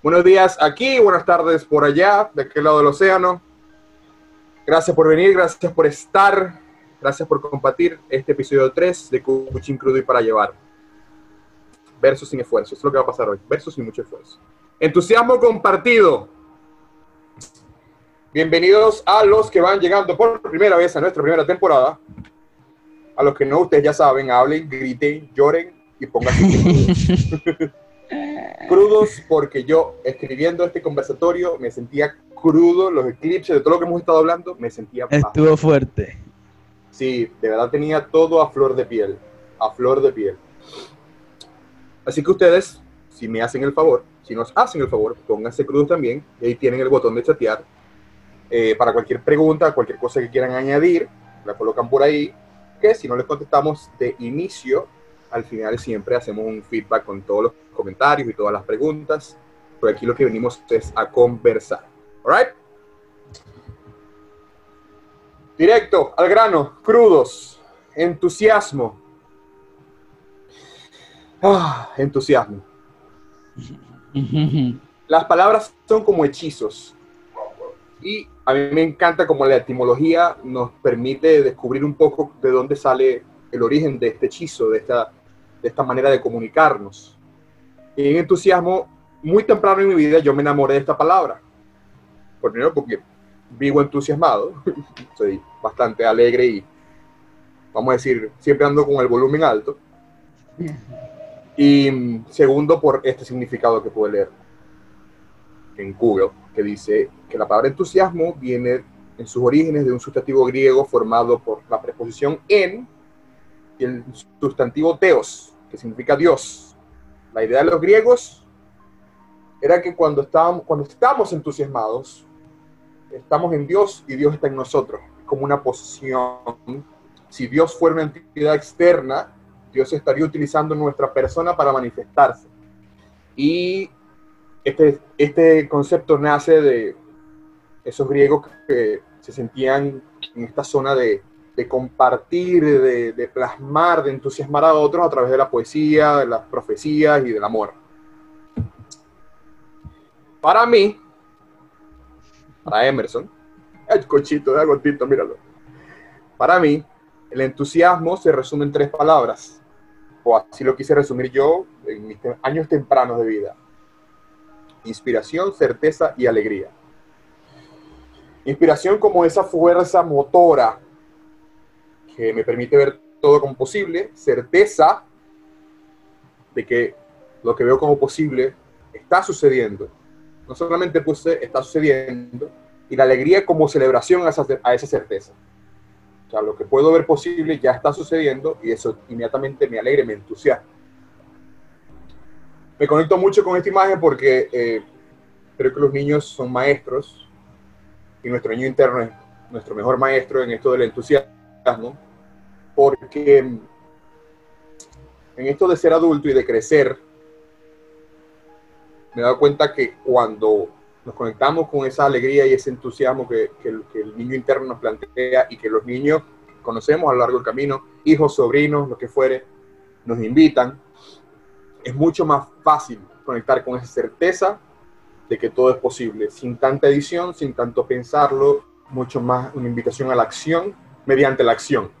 Buenos días aquí, buenas tardes por allá, de aquel lado del océano. Gracias por venir, gracias por estar, gracias por compartir este episodio 3 de Cuchín Crudo y para llevar. Versos sin esfuerzo, es lo que va a pasar hoy, versos sin mucho esfuerzo. Entusiasmo compartido. Bienvenidos a los que van llegando por primera vez a nuestra primera temporada. A los que no, ustedes ya saben, hablen, griten, lloren y pónganse crudos. porque yo escribiendo este conversatorio me sentía crudo, los eclipses de todo lo que hemos estado hablando, me sentía... Estuvo bajo. fuerte. Sí, de verdad tenía todo a flor de piel, a flor de piel. Así que ustedes, si me hacen el favor, si nos hacen el favor, pónganse crudos también, y ahí tienen el botón de chatear. Eh, para cualquier pregunta, cualquier cosa que quieran añadir, la colocan por ahí, que si no les contestamos de inicio, al final siempre hacemos un feedback con todos los comentarios y todas las preguntas. Por aquí lo que venimos es a conversar. ¿Alright? Directo, al grano, crudos, entusiasmo. Ah, entusiasmo. Las palabras son como hechizos. Y a mí me encanta como la etimología nos permite descubrir un poco de dónde sale el origen de este hechizo, de esta, de esta manera de comunicarnos. Y en entusiasmo, muy temprano en mi vida yo me enamoré de esta palabra. Primero porque vivo entusiasmado, soy bastante alegre y, vamos a decir, siempre ando con el volumen alto. Y segundo, por este significado que pude leer en Google, que dice que la palabra entusiasmo viene en sus orígenes de un sustantivo griego formado por la preposición en el sustantivo teos, que significa Dios. La idea de los griegos era que cuando estábamos, cuando estamos entusiasmados, estamos en Dios y Dios está en nosotros, como una posición. Si Dios fuera una entidad externa, Dios estaría utilizando nuestra persona para manifestarse. Y este, este concepto nace de esos griegos que se sentían en esta zona de, de compartir, de, plasmar, de entusiasmar a otros a través de la poesía, de las profecías y del amor. Para mí, para Emerson, el cochito de agotito, míralo. Para mí, el entusiasmo se resume en tres palabras, o así lo quise resumir yo en mis años tempranos de vida inspiración, certeza y alegría. Inspiración como esa fuerza motora que me permite ver todo como posible, certeza de que lo que veo como posible está sucediendo. No solamente puse está sucediendo, y la alegría como celebración a esa, a esa certeza. O sea, lo que puedo ver posible ya está sucediendo y eso inmediatamente me alegra, me entusiasma me conecto mucho con esta imagen porque eh, creo que los niños son maestros y nuestro niño interno es nuestro mejor maestro en esto del entusiasmo, porque en esto de ser adulto y de crecer, me he dado cuenta que cuando nos conectamos con esa alegría y ese entusiasmo que, que, que el niño interno nos plantea y que los niños conocemos a lo largo del camino, hijos, sobrinos, lo que fuere, nos invitan, es mucho más fácil conectar con esa certeza de que todo es posible, sin tanta edición, sin tanto pensarlo, mucho más una invitación a la acción mediante la acción.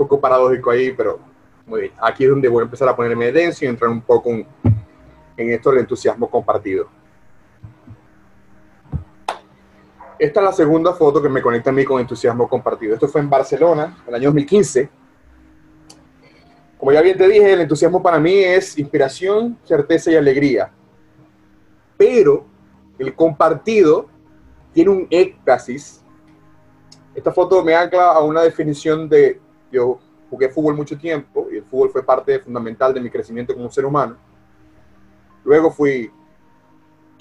Poco paradójico ahí, pero muy bien. Aquí es donde voy a empezar a ponerme denso y entrar un poco en, en esto del entusiasmo compartido. Esta es la segunda foto que me conecta a mí con entusiasmo compartido. Esto fue en Barcelona, en el año 2015 como ya bien te dije, el entusiasmo para mí es inspiración, certeza y alegría. Pero el compartido tiene un éxtasis. Esta foto me ancla a una definición de, yo jugué fútbol mucho tiempo y el fútbol fue parte fundamental de mi crecimiento como ser humano. Luego fui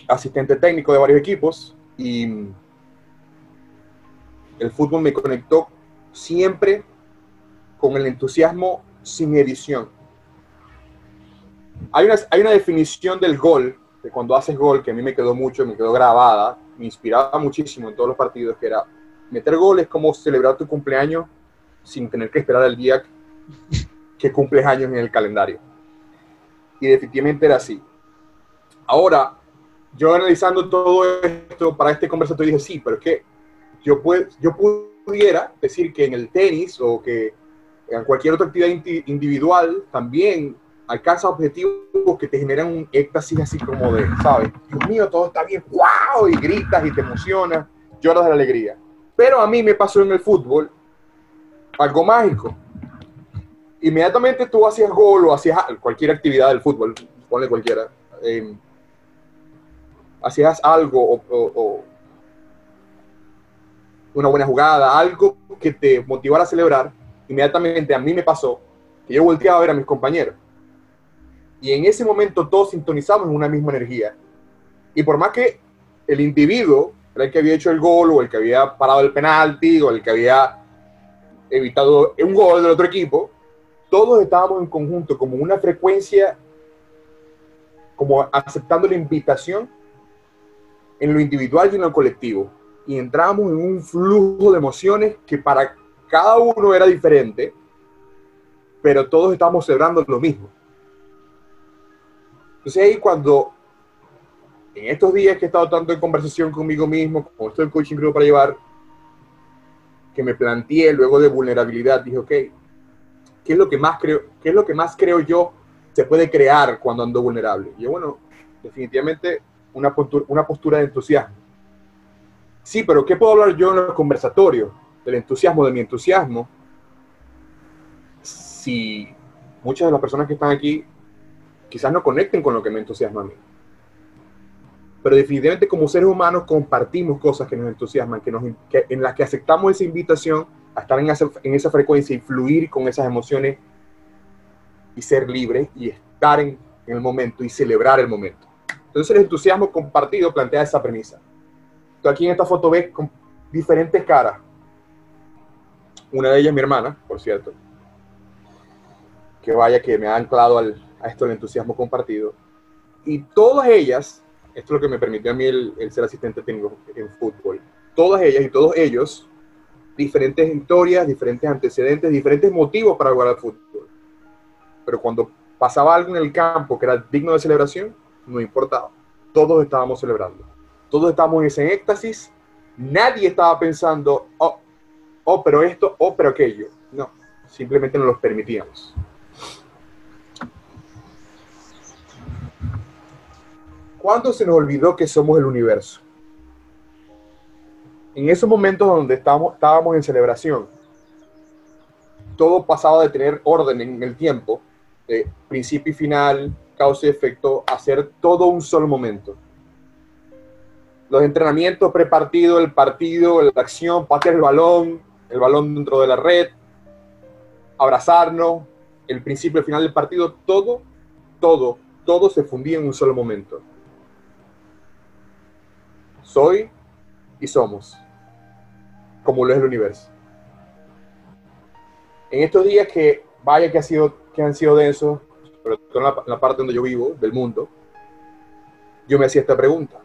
asistente técnico de varios equipos y el fútbol me conectó siempre con el entusiasmo sin edición. Hay una, hay una definición del gol, de cuando haces gol, que a mí me quedó mucho, me quedó grabada, me inspiraba muchísimo en todos los partidos, que era meter gol es como celebrar tu cumpleaños sin tener que esperar el día que cumples años en el calendario. Y definitivamente era así. Ahora, yo analizando todo esto para este conversatorio dije, sí, pero es que yo, yo pudiera decir que en el tenis o que en cualquier otra actividad individual también alcanza objetivos que te generan un éxtasis así como de, ¿sabes? Dios mío, todo está bien, wow, y gritas y te emocionas, lloras de la alegría. Pero a mí me pasó en el fútbol algo mágico. Inmediatamente tú hacías gol o hacías cualquier actividad del fútbol, ponle cualquiera, em, hacías algo o, una buena jugada, algo que te motivara a celebrar, inmediatamente a mí me pasó que yo volteaba a ver a mis compañeros. Y en ese momento todos sintonizamos en una misma energía. Y por más que el individuo era el que había hecho el gol o el que había parado el penalti o el que había evitado un gol del otro equipo, todos estábamos en conjunto como una frecuencia, como aceptando la invitación en lo individual y en lo colectivo. Y entramos en un flujo de emociones que para cada uno era diferente, pero todos estábamos celebrando lo mismo. Entonces ahí cuando en estos días que he estado tanto en conversación conmigo mismo, como estoy en coaching creo para llevar, que me planteé luego de vulnerabilidad, dije, ok, ¿qué es lo que más creo, qué es lo que más creo yo se puede crear cuando ando vulnerable? Y yo, bueno, definitivamente una postura, una postura de entusiasmo. Sí, pero ¿qué puedo hablar yo en los conversatorios? Del entusiasmo, de mi entusiasmo. Si muchas de las personas que están aquí quizás no conecten con lo que me entusiasma a mí. Pero definitivamente como seres humanos compartimos cosas que nos entusiasman, que nos, en las que aceptamos esa invitación a estar en esa, en esa frecuencia y fluir con esas emociones y ser libre y estar en, en el momento y celebrar el momento. Entonces el entusiasmo compartido plantea esa premisa. Tú aquí en esta foto ves con diferentes caras. Una de ellas mi hermana, por cierto. Que vaya que me ha anclado al, a esto el entusiasmo compartido. Y todas ellas, esto es lo que me permitió a mí el, ser asistente técnico en fútbol, todas ellas y todos ellos, diferentes historias, diferentes antecedentes, diferentes motivos para jugar al fútbol. Pero cuando pasaba algo en el campo que era digno de celebración, no importaba. Todos estábamos celebrando. Todos estábamos en ese éxtasis. Nadie estaba pensando, oh, oh, pero esto, oh, pero aquello. No, simplemente nos los permitíamos. ¿Cuándo se nos olvidó que somos el universo? En esos momentos donde estábamos, en celebración, todo pasaba de tener orden en el tiempo, de principio y final, causa y efecto, a ser todo un solo momento. Los entrenamientos prepartidos, el partido, la acción, patear el balón, el balón dentro de la red, abrazarnos, el principio y final del partido, todo, todo, todo se fundía en un solo momento. Soy y somos, como lo es el universo. En estos días que, vaya que, ha sido, que han sido densos, en la, en la parte donde yo vivo, del mundo, yo me hacía esta pregunta.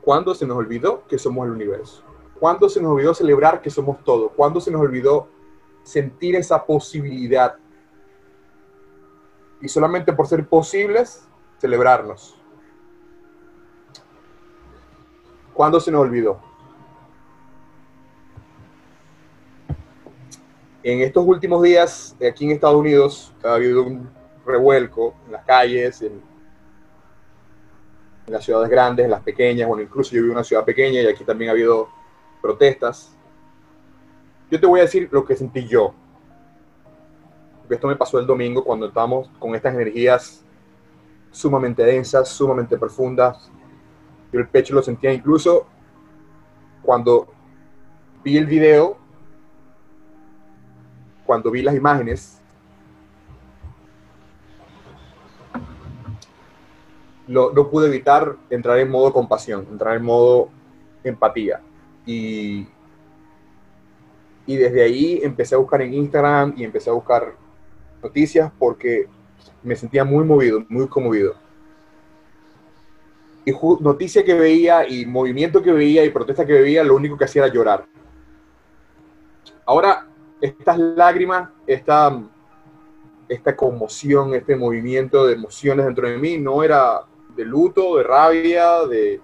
¿Cuándo se nos olvidó que somos el universo? ¿Cuándo se nos olvidó celebrar que somos todo? ¿Cuándo se nos olvidó sentir esa posibilidad? Y solamente por ser posibles, celebrarnos. ¿Cuándo se nos olvidó? En estos últimos días, aquí en Estados Unidos, ha habido un revuelco en las calles, en, las ciudades grandes, en las pequeñas, bueno, incluso yo vivo en una ciudad pequeña y aquí también ha habido protestas. Yo te voy a decir lo que sentí yo. Esto me pasó el domingo cuando estábamos con estas energías sumamente densas, sumamente profundas, yo el pecho lo sentía incluso cuando vi el video, cuando vi las imágenes, no pude evitar entrar en modo compasión, entrar en modo empatía. Y, y desde ahí empecé a buscar en Instagram y empecé a buscar noticias porque me sentía muy movido, muy conmovido y noticia que veía y movimiento que veía y protesta que veía, lo único que hacía era llorar. Ahora, estas lágrimas, esta, esta conmoción, este movimiento de emociones dentro de mí, no era de luto, de rabia, de,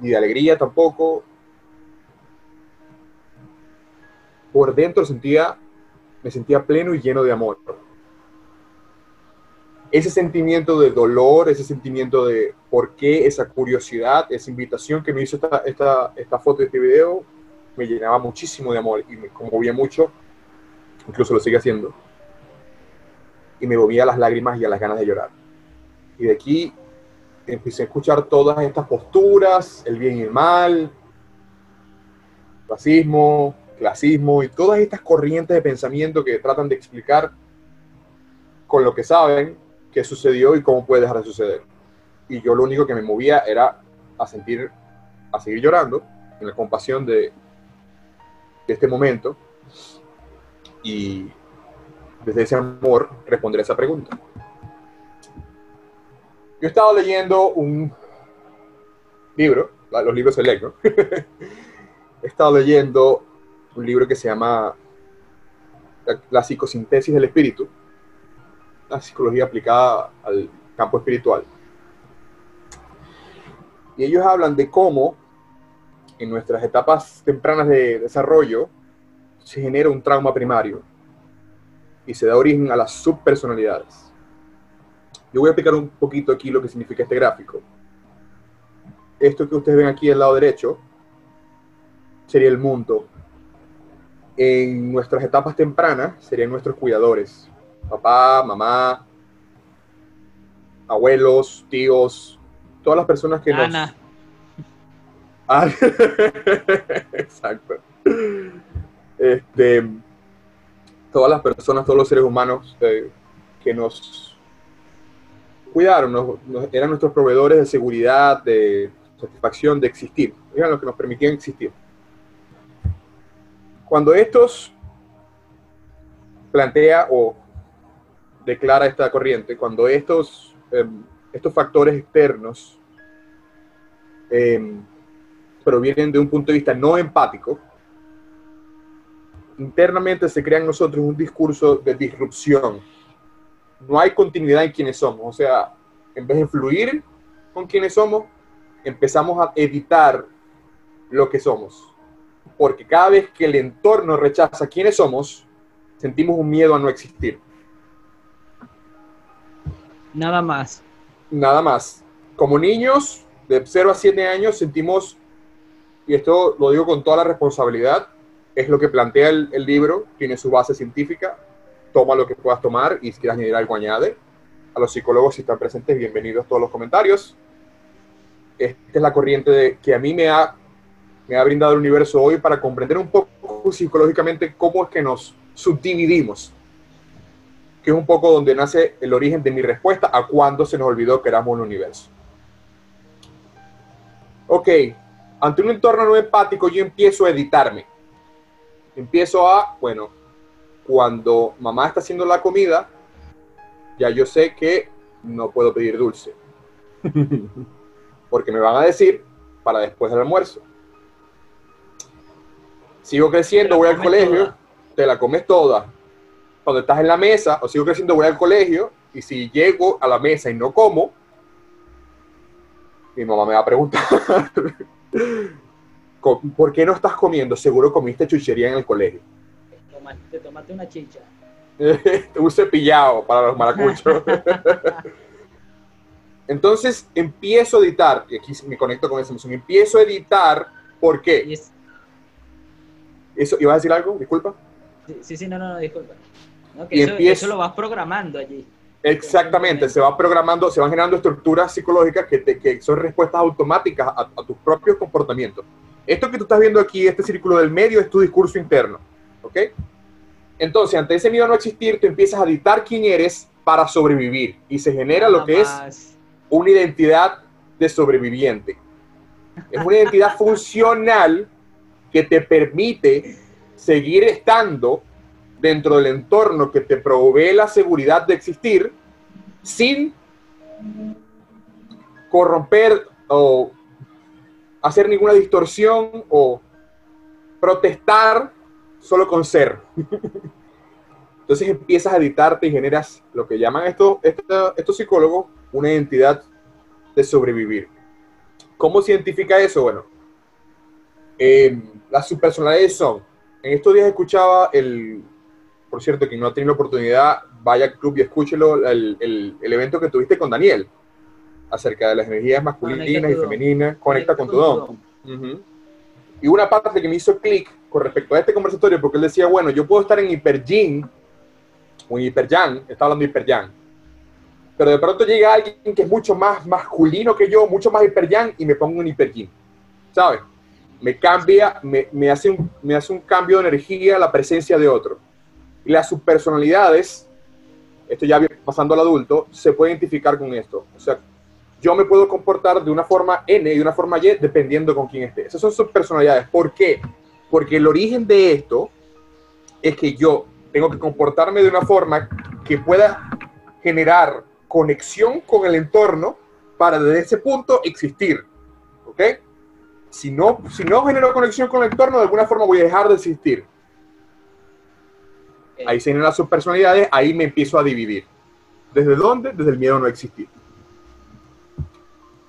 ni de alegría tampoco. Por dentro sentía, me sentía pleno y lleno de amor. Ese sentimiento de dolor, ese sentimiento de por qué, esa curiosidad, esa invitación que me hizo esta, esta, esta foto y este video, me llenaba muchísimo de amor y me conmovía mucho, incluso lo sigue haciendo, y me movía a las lágrimas y a las ganas de llorar. Y de aquí empecé a escuchar todas estas posturas, el bien y el mal, racismo, clasismo y todas estas corrientes de pensamiento que tratan de explicar con lo que saben qué sucedió y cómo puede dejar de suceder. Y yo lo único que me movía era a sentir, a seguir llorando en la compasión de, este momento y desde ese amor responder a esa pregunta. Yo he estado leyendo un libro, los libros se leen, ¿no? he estado leyendo un libro que se llama La psicosintesis del espíritu, la psicología aplicada al campo espiritual. Y ellos hablan de cómo en nuestras etapas tempranas de desarrollo se genera un trauma primario y se da origen a las subpersonalidades. Yo voy a explicar un poquito aquí lo que significa este gráfico. Esto que ustedes ven aquí al lado derecho sería el mundo. En nuestras etapas tempranas serían nuestros cuidadores. Papá, mamá, abuelos, tíos, todas las personas que Ana. nos... Ah, exacto. Este, todas las personas, todos los seres humanos eh, que nos cuidaron, eran nuestros proveedores de seguridad, de satisfacción, de existir. Eran los que nos permitían existir. Cuando estos plantea o declara esta corriente, cuando estos, em, estos factores externos em, provienen de un punto de vista no empático, internamente se crea en nosotros un discurso de disrupción, no hay continuidad en quienes somos. O sea, en vez de fluir con quienes somos, empezamos a editar lo que somos. Porque cada vez que el entorno rechaza quiénes somos, sentimos un miedo a no existir. Nada más. Nada más. Como niños de 0 a 7 años sentimos, y esto lo digo con toda la responsabilidad, es lo que plantea el, libro, tiene su base científica, toma lo que puedas tomar y si quieres añadir algo, añade. A los psicólogos, si están presentes, bienvenidos todos los comentarios. Esta es la corriente de, que a mí me ha, me ha brindado el universo hoy para comprender un poco psicológicamente cómo es que nos subdividimos, que es un poco donde nace el origen de mi respuesta a cuando se nos olvidó que éramos un universo. Ok, ante un entorno no empático yo empiezo a editarme. Empiezo a, bueno, cuando mamá está haciendo la comida, ya yo sé que no puedo pedir dulce. Porque me van a decir para después del almuerzo. Sigo creciendo, voy al colegio, te la comes toda. Cuando estás en la mesa, o sigo creciendo, voy al colegio, y si llego a la mesa y no como, mi mamá me va a preguntar, ¿por qué no estás comiendo? Seguro comiste chuchería en el colegio te tomaste una chicha. un cepillado para los maracuchos. Entonces empiezo a editar, y aquí me conecto con esa emoción, empiezo a editar, ¿por qué? Eso, ¿Ibas a decir algo? Disculpa. Sí, sí, no, no, disculpa. Y eso, eso, lo vas programando allí. Exactamente, se va programando, se van generando estructuras psicológicas que, que son respuestas automáticas a, a tus propios comportamientos. Esto que tú estás viendo aquí, este círculo del medio, es tu discurso interno. ¿Ok? Entonces, ante ese miedo a no existir, tú empiezas a dictar quién eres para sobrevivir y se genera lo que es una identidad de sobreviviente. Es una identidad funcional que te permite seguir estando dentro del entorno que te provee la seguridad de existir sin corromper o hacer ninguna distorsión o protestar solo con ser. Entonces empiezas a editarte y generas lo que llaman estos, estos, psicólogos una identidad de sobrevivir. ¿Cómo se identifica eso? Bueno, eh, las subpersonalidades son, en estos días escuchaba el, por cierto, quien no ha tenido la oportunidad, vaya al club y escúchelo, el, el, evento que tuviste con Daniel, acerca de las energías masculinas y femeninas, conecta, con, tu don. Y una parte que me hizo clic con respecto a este conversatorio, porque él decía, bueno, yo puedo estar en hiper yin o en hiper yang, está hablando de hiper yang, pero de pronto llega alguien que es mucho más masculino que yo, mucho más hiper yang, y me pongo en hiper yin, ¿sabes? Me cambia, me, me, hace un, me hace un cambio de energía la presencia de otro. Y las subpersonalidades, esto ya pasando al adulto, se puede identificar con esto. O sea, yo me puedo comportar de una forma N y de una forma Y dependiendo con quién esté. Esas son subpersonalidades. ¿Por qué? Porque el origen de esto es que yo tengo que comportarme de una forma que pueda generar conexión con el entorno para desde ese punto existir. ¿Ok? Si no, si no genero conexión con el entorno, de alguna forma voy a dejar de existir. Ahí se generan las subpersonalidades, ahí me empiezo a dividir. ¿Desde dónde? Desde el miedo a no existir.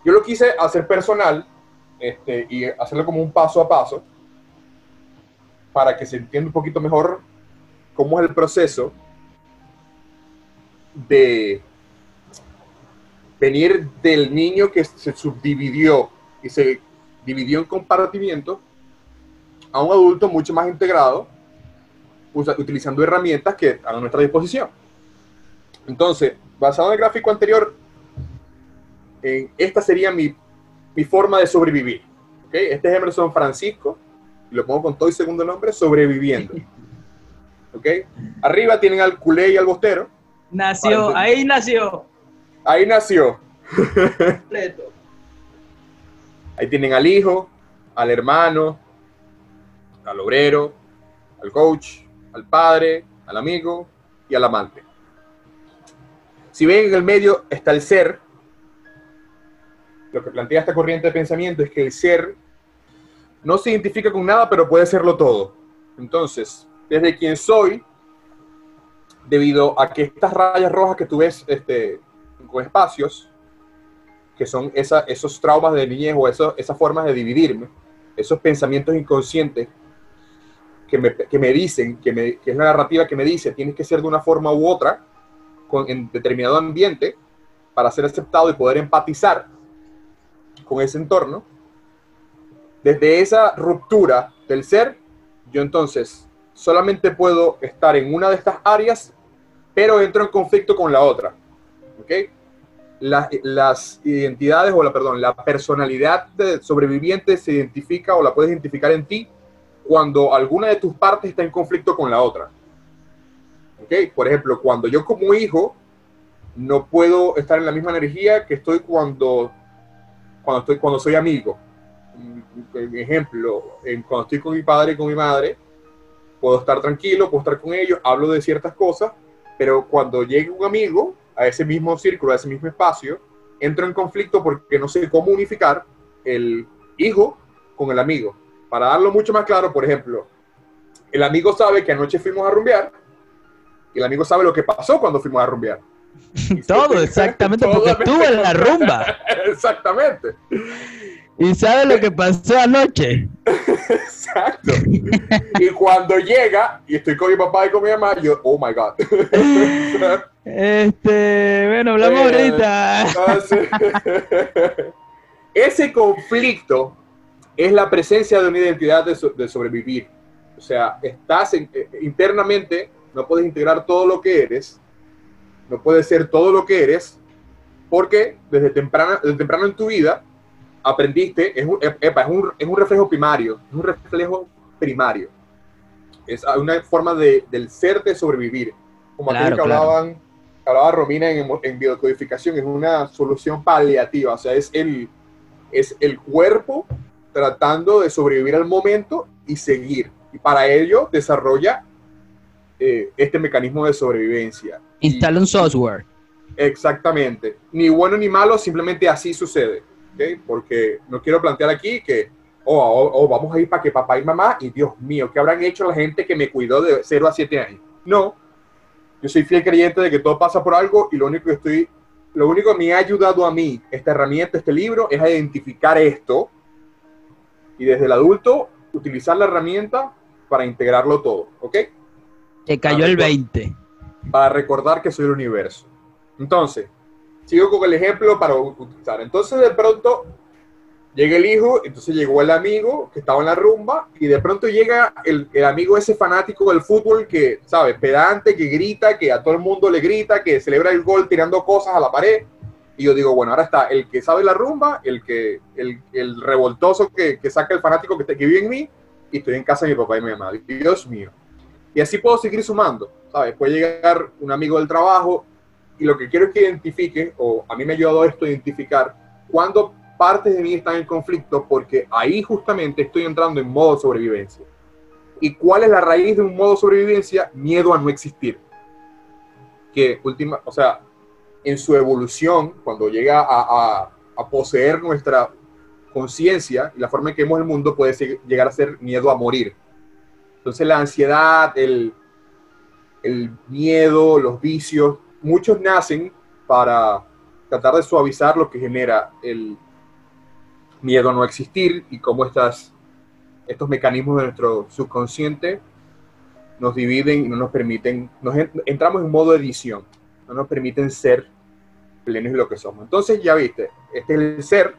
Yo lo quise hacer personal este, y hacerlo como un paso a paso para que se entienda un poquito mejor cómo es el proceso de venir del niño que se subdividió y se dividió en compartimiento a un adulto mucho más integrado, utilizando herramientas que están a nuestra disposición. Entonces, basado en el gráfico anterior, esta sería mi, mi forma de sobrevivir. ¿okay? Este es Emerson Francisco, y lo pongo con todo y segundo nombre, sobreviviendo. ¿Okay? Arriba tienen al culé y al bostero. Nació, ahí nació. Ahí nació. ahí tienen al hijo, al hermano, al obrero, al coach, al padre, al amigo y al amante. Si ven en el medio está el ser, lo que plantea esta corriente de pensamiento es que el ser no se identifica con nada, pero puede serlo todo. Entonces, desde quien soy, debido a que estas rayas rojas que tú ves este, con espacios, que son esos traumas de niñez o esas formas de dividirme, esos pensamientos inconscientes que me, dicen, que, me, que, es la narrativa que me dice, tienes que ser de una forma u otra con, en determinado ambiente para ser aceptado y poder empatizar con ese entorno, desde esa ruptura del ser, yo entonces solamente puedo estar en una de estas áreas, pero entro en conflicto con la otra. ¿Ok? las identidades o la, perdón, la personalidad de sobreviviente se identifica o la puedes identificar en ti cuando alguna de tus partes está en conflicto con la otra. ¿Ok? Por ejemplo, cuando yo como hijo no puedo estar en la misma energía que estoy cuando cuando, estoy, cuando soy amigo. Ejemplo, en, cuando estoy con mi padre y con mi madre, puedo estar tranquilo, puedo estar con ellos, hablo de ciertas cosas, pero cuando llegue un amigo a ese mismo círculo, a ese mismo espacio, entro en conflicto porque no sé cómo unificar el hijo con el amigo. Para darlo mucho más claro, por ejemplo, el amigo sabe que anoche fuimos a rumbear y el amigo sabe lo que pasó cuando fuimos a rumbear. Todo, exactamente, porque estuvo en la rumba. Exactamente. ¿Y sabe lo que pasó anoche? Exacto. y cuando llega y estoy con mi papá y con mi mamá, yo, oh my God. este, bueno, hablamos eh, ahorita. Ese conflicto es la presencia de una identidad de, sobrevivir. O sea, estás eh, internamente, no puedes integrar todo lo que eres, no puedes ser todo lo que eres, porque desde, temprana, desde temprano en tu vida aprendiste, es un, es, un, es un reflejo primario, es un reflejo primario. Es una forma de, del ser de sobrevivir. Como aquello que hablaban, hablaba Romina en, en biocodificación, es una solución paliativa, o sea, es el, es el cuerpo tratando de sobrevivir al momento y seguir. Y para ello desarrolla eh, este mecanismo de sobrevivencia. Instala un software. Exactamente. Ni bueno ni malo, simplemente así sucede. Porque no quiero plantear aquí que, oh, oh, oh, vamos a ir para que papá y mamá, y Dios mío, ¿qué habrán hecho la gente que me cuidó de 0 a 7 años? No. Yo soy fiel creyente de que todo pasa por algo y lo único que estoy lo único que me ha ayudado a mí, esta herramienta, este libro, es a identificar esto y desde el adulto utilizar la herramienta para integrarlo todo, ¿ok? Te cayó el 20. Para recordar que soy el universo. Entonces, sigo con el ejemplo para utilizar. Entonces, de pronto, llega el hijo, entonces llegó el amigo que estaba en la rumba y de pronto llega el, el, amigo ese fanático del fútbol que, ¿sabes? Pedante, que grita, que a todo el mundo le grita, que celebra el gol tirando cosas a la pared. Y yo digo, bueno, ahora está el que sabe la rumba, el que el, el revoltoso que, que, saca el fanático que, que vive en mí y estoy en casa de mi papá y mi mamá. Dios mío. Y así puedo seguir sumando, ¿sabes? Puede llegar un amigo del trabajo y lo que quiero es que identifique, o a mí me ha ayudado esto identificar, cuando partes de mí están en conflicto porque ahí justamente estoy entrando en modo sobrevivencia. ¿Y cuál es la raíz de un modo sobrevivencia? Miedo a no existir. Que última, o sea, en su evolución, cuando llega a, poseer nuestra conciencia y la forma en que vemos el mundo, puede llegar a ser miedo a morir. Entonces la ansiedad, el, el miedo, los vicios, muchos nacen para tratar de suavizar lo que genera el, miedo a no existir y cómo estas, estos mecanismos de nuestro subconsciente nos dividen y no nos permiten, nos entramos en modo edición, no nos permiten ser plenos de lo que somos. Entonces ya viste, este es el ser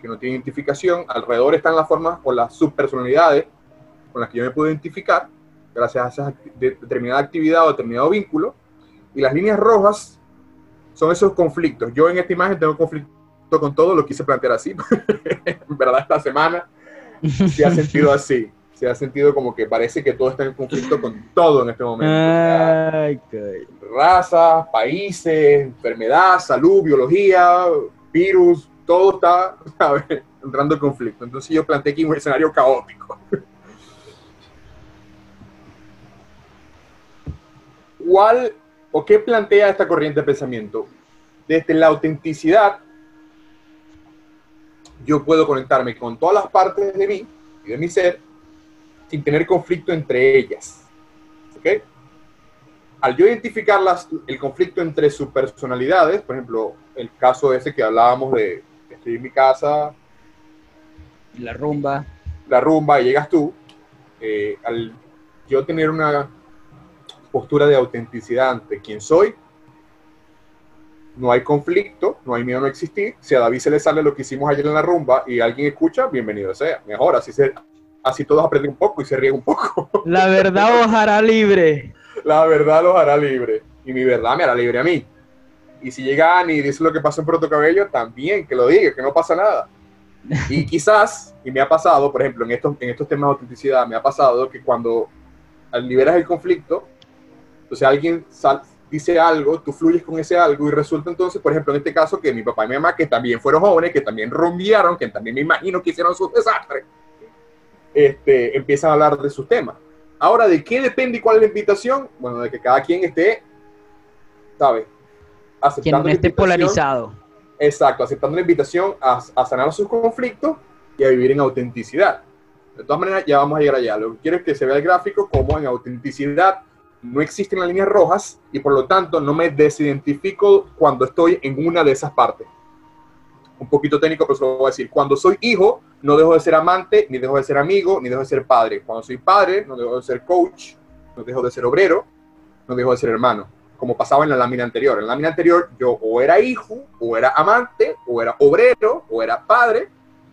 que no tiene identificación, alrededor están las formas o las subpersonalidades con las que yo me puedo identificar gracias a esa determinada actividad o determinado vínculo, y las líneas rojas son esos conflictos. Yo en esta imagen tengo conflicto con todo, lo quise plantear así. en verdad, esta semana se ha sentido así. Se ha sentido como que parece que todo está en conflicto con todo en este momento. Ay, Razas, países, enfermedad, salud, biología, virus, todo está entrando en conflicto. Entonces yo planteé aquí un escenario caótico. ¿Cuál o qué plantea esta corriente de pensamiento? Desde la autenticidad yo puedo conectarme con todas las partes de mí y de mi ser sin tener conflicto entre ellas. ¿Ok? Al yo identificar las, el conflicto entre sus personalidades, por ejemplo, el caso ese que hablábamos de estoy en mi casa. La rumba. La rumba y llegas tú. Eh, al yo tener una postura de autenticidad ante quién soy, no hay conflicto, no hay miedo a no existir. Si a David se le sale lo que hicimos ayer en la rumba y alguien escucha, bienvenido sea. Mejor, así, se, así todos aprenden un poco y se ríen un poco. La verdad os hará libre. La verdad los hará libre. Y mi verdad me hará libre a mí. Y si llega Ani y dice lo que pasó en Proto Cabello, también que lo diga, que no pasa nada. Y quizás, y me ha pasado, por ejemplo, en estos, en estos temas de autenticidad, me ha pasado que cuando liberas el conflicto, entonces alguien sal, dice algo, tú fluyes con ese algo y resulta entonces, por ejemplo, en este caso, que mi papá y mi mamá, que también fueron jóvenes, que también rumbiaron, que también me imagino que hicieron sus desastres, este, empiezan a hablar de sus temas. Ahora, ¿de qué depende y cuál es la invitación? Bueno, de que cada quien esté, ¿sabes? Aceptando quien esté polarizado. Exacto, aceptando la invitación a, a sanar sus conflictos y a vivir en autenticidad. De todas maneras, ya vamos a llegar allá. Lo que quiero es que se vea el gráfico como en autenticidad no existen las líneas rojas y por lo tanto no me desidentifico cuando estoy en una de esas partes. Un poquito técnico, pero se lo voy a decir. Cuando soy hijo, no dejo de ser amante, ni dejo de ser amigo, ni dejo de ser padre. Cuando soy padre, no dejo de ser coach, no dejo de ser obrero, no dejo de ser hermano. Como pasaba en la lámina anterior. En la lámina anterior yo o era hijo, o era amante, o era obrero, o era padre,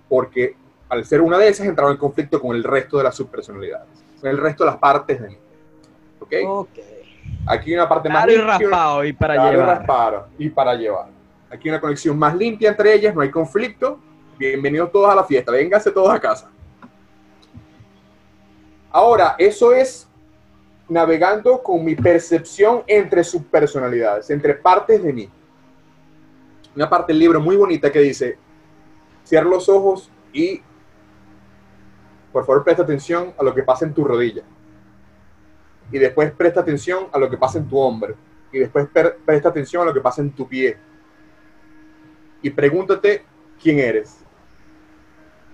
porque al ser una de esas entraba en conflicto con el resto de las subpersonalidades, con el resto de las partes de mí. ¿ok? Aquí hay una parte más limpia. Y y para llevar. Y, para llevar. Aquí una conexión más limpia entre ellas, no hay conflicto. Bienvenidos todos a la fiesta, vénganse todos a casa. Ahora, eso es navegando con mi percepción entre sus personalidades, entre partes de mí. Una parte del libro muy bonita que dice, cierra los ojos y por favor presta atención a lo que pasa en tu rodilla y después presta atención a lo que pasa en tu hombro y después presta atención a lo que pasa en tu pie y pregúntate quién eres.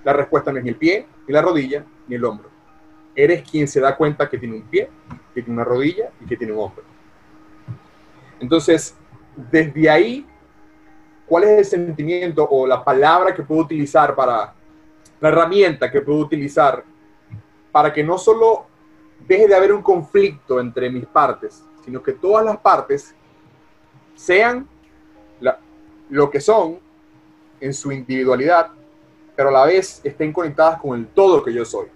La respuesta no es ni el pie, ni la rodilla, ni el hombro. Eres quien se da cuenta que tiene un pie, que tiene una rodilla y que tiene un hombro. Entonces, desde ahí cuál es el sentimiento o la palabra que puedo utilizar para, la herramienta que puedo utilizar para que no solo deje de haber un conflicto entre mis partes, sino que todas las partes sean lo que son en su individualidad, pero a la vez estén conectadas con el todo que yo soy.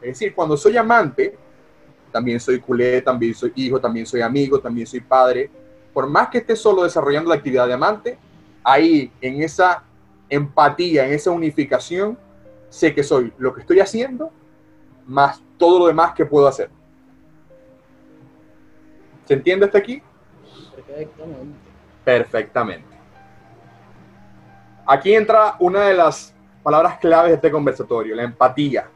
Es decir, cuando soy amante, también soy culé, también soy hijo, también soy amigo, también soy padre. Por más que esté solo desarrollando la actividad de amante, ahí en esa empatía, en esa unificación, sé que soy lo que estoy haciendo más todo lo demás que puedo hacer. ¿Se entiende hasta aquí? Perfectamente. Perfectamente. Aquí entra una de las palabras claves de este conversatorio, la empatía.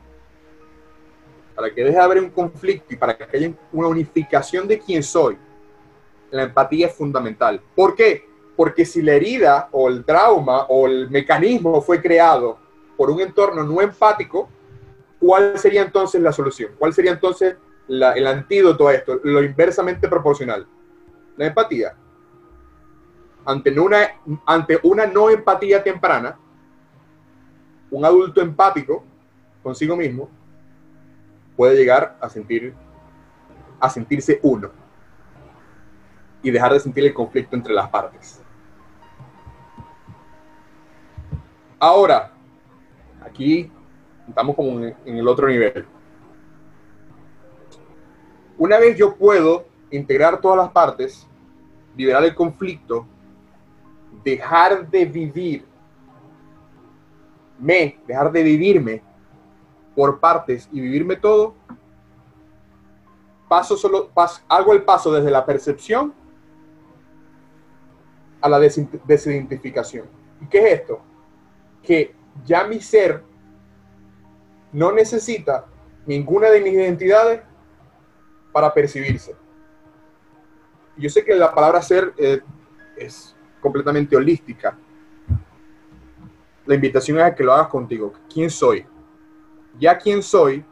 Para que deje de haber un conflicto y para que haya una unificación de quién soy, la empatía es fundamental. ¿Por qué? Porque si la herida o el trauma o el mecanismo fue creado por un entorno no empático, ¿cuál sería entonces la solución? ¿Cuál sería entonces el antídoto a esto? Lo inversamente proporcional. La empatía. Ante una, ante una no empatía temprana, un adulto empático consigo mismo puede llegar a sentir a sentirse uno y dejar de sentir el conflicto entre las partes. Ahora, aquí estamos como en, el otro nivel. Una vez yo puedo integrar todas las partes, liberar el conflicto, dejar de vivir, me, dejar de vivirme por partes y vivirme todo, paso solo, hago el paso desde la percepción a la desidentificación. ¿Y qué es esto? Que ya mi ser no necesita ninguna de mis identidades para percibirse. Yo sé que la palabra ser eh, es completamente holística. La invitación es a que lo hagas contigo. ¿Quién soy? Ya quién soy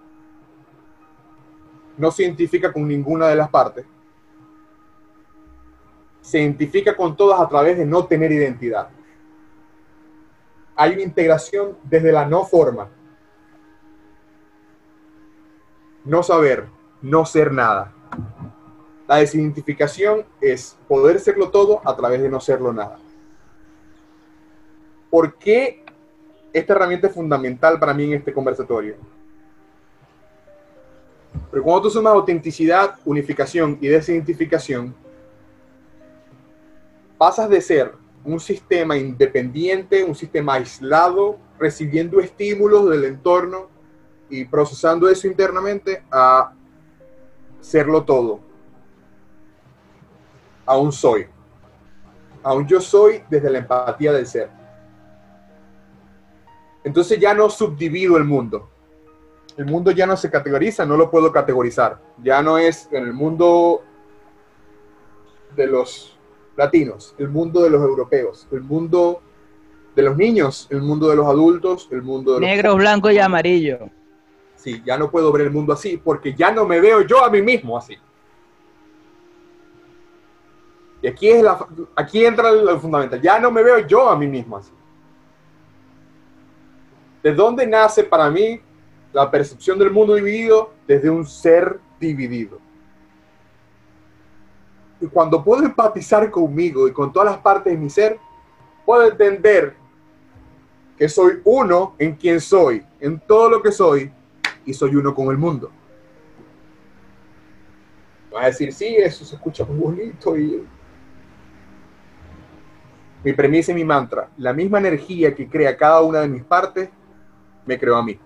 no se identifica con ninguna de las partes. Se identifica con todas a través de no tener identidad. Hay una integración desde la no forma no saber, no ser nada. La desidentificación es poder serlo todo a través de no serlo nada. ¿Por qué esta herramienta es fundamental para mí en este conversatorio? Pero cuando tú sumas autenticidad, unificación y desidentificación, pasas de ser un sistema independiente, un sistema aislado, recibiendo estímulos del entorno, y procesando eso internamente a serlo todo. Aún soy. Aún yo soy desde la empatía del ser. Entonces ya no subdivido el mundo. El mundo ya no se categoriza, no lo puedo categorizar. Ya no es en el mundo de los latinos, el mundo de los europeos, el mundo de los niños, el mundo de los adultos, el mundo de los... Negro, blanco y amarillo. Sí, ya no puedo ver el mundo así porque ya no me veo yo a mí mismo así. Y aquí, es la, aquí entra lo fundamental. Ya no me veo yo a mí mismo así. ¿De dónde nace para mí la percepción del mundo dividido? Desde un ser dividido. Y cuando puedo empatizar conmigo y con todas las partes de mi ser, puedo entender que soy uno en quien soy, en todo lo que soy, y soy uno con el mundo. Vas a decir, sí, eso se escucha muy bonito y... Mi premisa y mi mantra, la misma energía que crea cada una de mis partes, me creó a mí.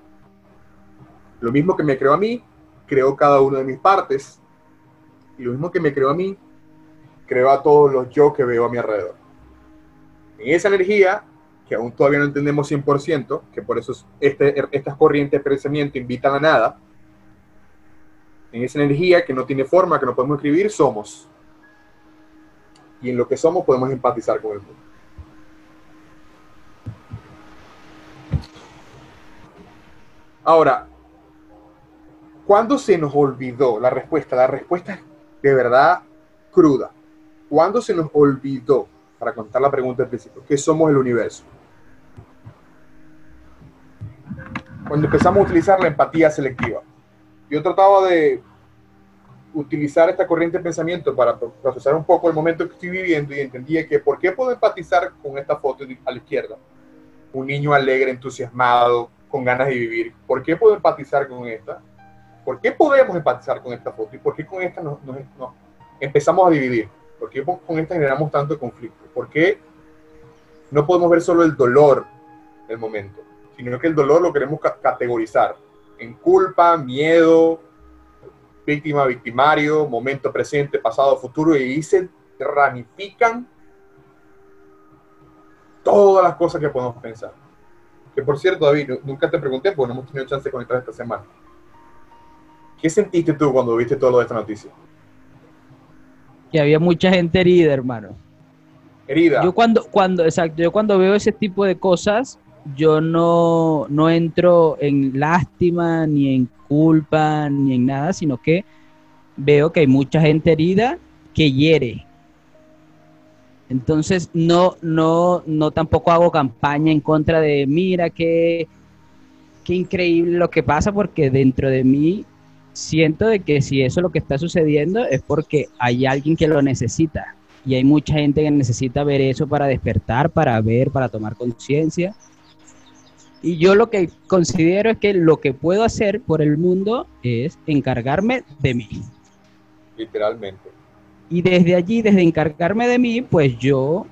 Lo mismo que me creó a mí, creó cada una de mis partes. Y lo mismo que me creó a mí, creó a todos los yo que veo a mi alrededor. En esa energía que aún todavía no entendemos 100%, que por eso este, estas corrientes de pensamiento invitan a nada, en esa energía que no tiene forma, que no podemos escribir, somos. Y en lo que somos podemos empatizar con el mundo. Ahora, ¿cuándo se nos olvidó la respuesta? La respuesta es de verdad cruda. ¿Cuándo se nos olvidó para contar la pregunta del principio. ¿Qué somos el universo? Cuando empezamos a utilizar la empatía selectiva. Yo trataba de utilizar esta corriente de pensamiento para procesar un poco el momento que estoy viviendo y entendía que por qué puedo empatizar con esta foto a la izquierda. Un niño alegre, entusiasmado, con ganas de vivir. ¿Por qué puedo empatizar con esta? ¿Por qué podemos empatizar con esta foto? ¿Y por qué con esta nos, empezamos a dividir? ¿Por qué con esta generamos tanto conflicto? ¿Por qué no podemos ver solo el dolor del momento, sino que el dolor lo queremos categorizar en culpa, miedo, víctima, victimario, momento presente, pasado, futuro, y ahí se ramifican todas las cosas que podemos pensar. Que por cierto, David, nunca te pregunté porque no hemos tenido chance de conectar esta semana. ¿Qué sentiste tú cuando viste todo lo de esta noticia? Que había mucha gente herida, hermano. Herida. Yo cuando, cuando, exacto, yo cuando veo ese tipo de cosas, yo no, no entro en lástima, ni en culpa, ni en nada, sino que veo que hay mucha gente herida que hiere. Entonces, no, no, no tampoco hago campaña en contra de, mira, qué, qué increíble lo que pasa, porque dentro de mí siento de que si eso es lo que está sucediendo es porque hay alguien que lo necesita. Y hay mucha gente que necesita ver eso para despertar, para ver, para tomar conciencia. Y yo lo que considero es que lo que puedo hacer por el mundo es encargarme de mí. Literalmente. Y desde allí, desde encargarme de mí, pues yo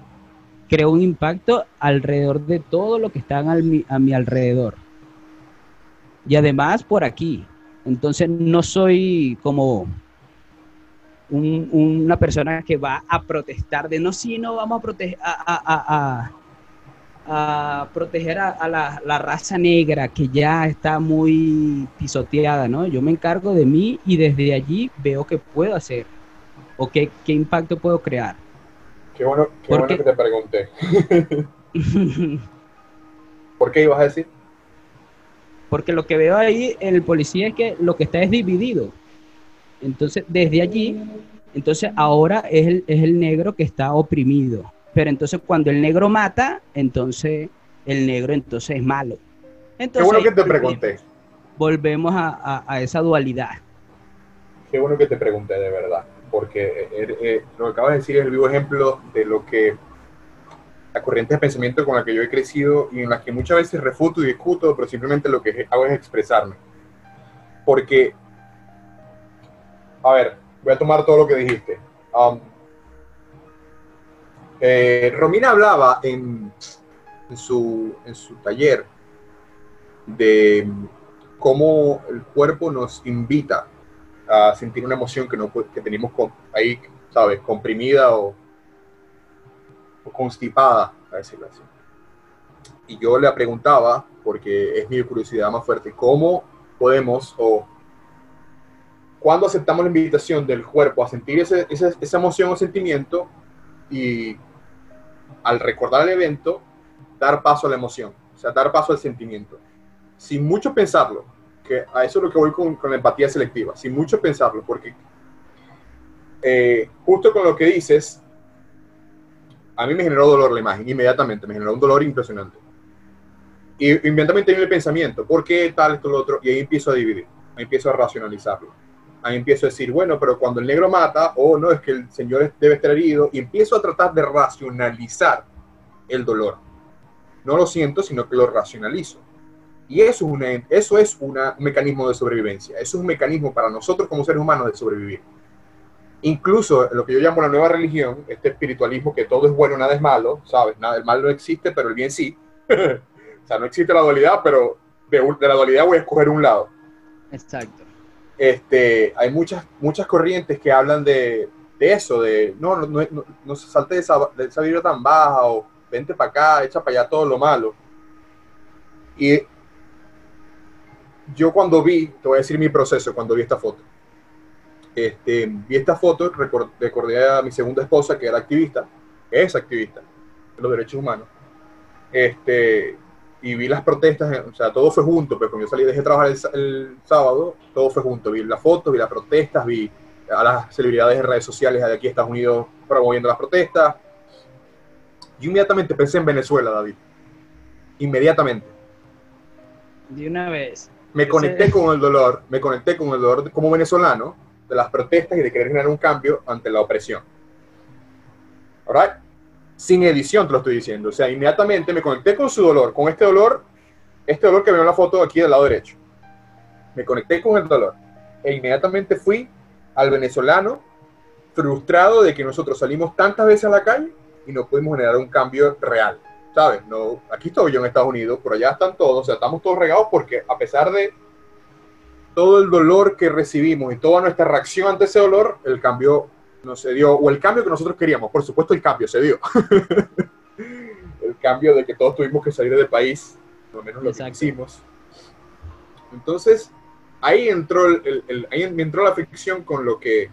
creo un impacto alrededor de todo lo que está a mi alrededor. Y además por aquí. Entonces no soy como una persona que va a protestar de no, si no vamos a proteger a, a proteger a, la, raza negra que ya está muy pisoteada, ¿no? Yo me encargo de mí y desde allí veo qué puedo hacer o qué, qué impacto puedo crear. Qué bueno, qué bueno que te pregunté. ¿Por qué ibas a decir? Porque lo que veo ahí en el policía es que lo que está es dividido. Entonces, desde allí, entonces ahora es el, es el negro que está oprimido pero entonces cuando el negro mata, entonces el negro entonces es malo. Entonces, Qué bueno que te pregunté. Volvemos a, esa dualidad. Qué bueno que te pregunté, de verdad, porque eh, eh, eh, lo que acabas de decir es el vivo ejemplo de lo que la corriente de pensamiento con la que yo he crecido y en la que muchas veces refuto y discuto, pero simplemente lo que hago es expresarme. Porque, a ver, voy a tomar todo lo que dijiste. Um, eh, Romina hablaba en, su, en su taller de cómo el cuerpo nos invita a sentir una emoción que, no, que tenemos ahí, ¿sabes? Comprimida o, constipada, a decirlo así. Y yo le preguntaba, porque es mi curiosidad más fuerte, ¿cómo podemos o cuando aceptamos la invitación del cuerpo a sentir esa, esa emoción o sentimiento y al recordar el evento, dar paso a la emoción, o sea, dar paso al sentimiento. Sin mucho pensarlo, que a eso es lo que voy con, la empatía selectiva, sin mucho pensarlo, porque eh, justo con lo que dices, a mí me generó dolor la imagen, inmediatamente, me generó un dolor impresionante. Y inmediatamente viene el pensamiento, ¿por qué tal, esto, lo otro? Y ahí empiezo a dividir, empiezo a racionalizarlo ahí empiezo a decir, bueno, pero cuando el negro mata, o oh, no, es que el señor debe estar herido, y empiezo a tratar de racionalizar el dolor. No lo siento, sino que lo racionalizo. Y eso es, una, eso es un mecanismo de sobrevivencia, eso es un mecanismo para nosotros como seres humanos de sobrevivir. Incluso lo que yo llamo la nueva religión, este espiritualismo que todo es bueno, nada es malo, ¿sabes? Nada, el mal no existe, pero el bien sí. o sea, no existe la dualidad, pero de, de la dualidad voy a escoger un lado. Exacto este, hay muchas, muchas corrientes que hablan de, de eso, de no, no, no, no salte de esa, de esa vibra tan baja o vente para acá, echa para allá todo lo malo. Y yo cuando vi, te voy a decir mi proceso cuando vi esta foto. Este, vi esta foto, recordé a mi segunda esposa que era activista, es activista de los derechos humanos. Este, y vi las protestas, o sea, todo fue junto, pero cuando yo salí, dejé de trabajar el, sábado, todo fue junto, vi las fotos, vi las protestas, vi a las celebridades de redes sociales de aquí Estados Unidos promoviendo las protestas, Yo inmediatamente pensé en Venezuela, David. Inmediatamente. De una vez. Me conecté con el dolor, me conecté con el dolor como venezolano de las protestas y de querer generar un cambio ante la opresión. Alright? Sin edición te lo estoy diciendo. O sea, inmediatamente me conecté con su dolor, con este dolor, este dolor que veo en la foto aquí del lado derecho. Me conecté con el dolor. E inmediatamente fui al venezolano frustrado de que nosotros salimos tantas veces a la calle y no pudimos generar un cambio real. ¿Sabes? No, aquí estoy yo en Estados Unidos, por allá están todos, o sea, estamos todos regados porque a pesar de todo el dolor que recibimos y toda nuestra reacción ante ese dolor, el cambio no se dio, o el cambio que nosotros queríamos, por supuesto el cambio se dio. el cambio de que todos tuvimos que salir del país, lo menos lo que hicimos. Entonces, ahí entró, el, ahí entró la ficción con lo que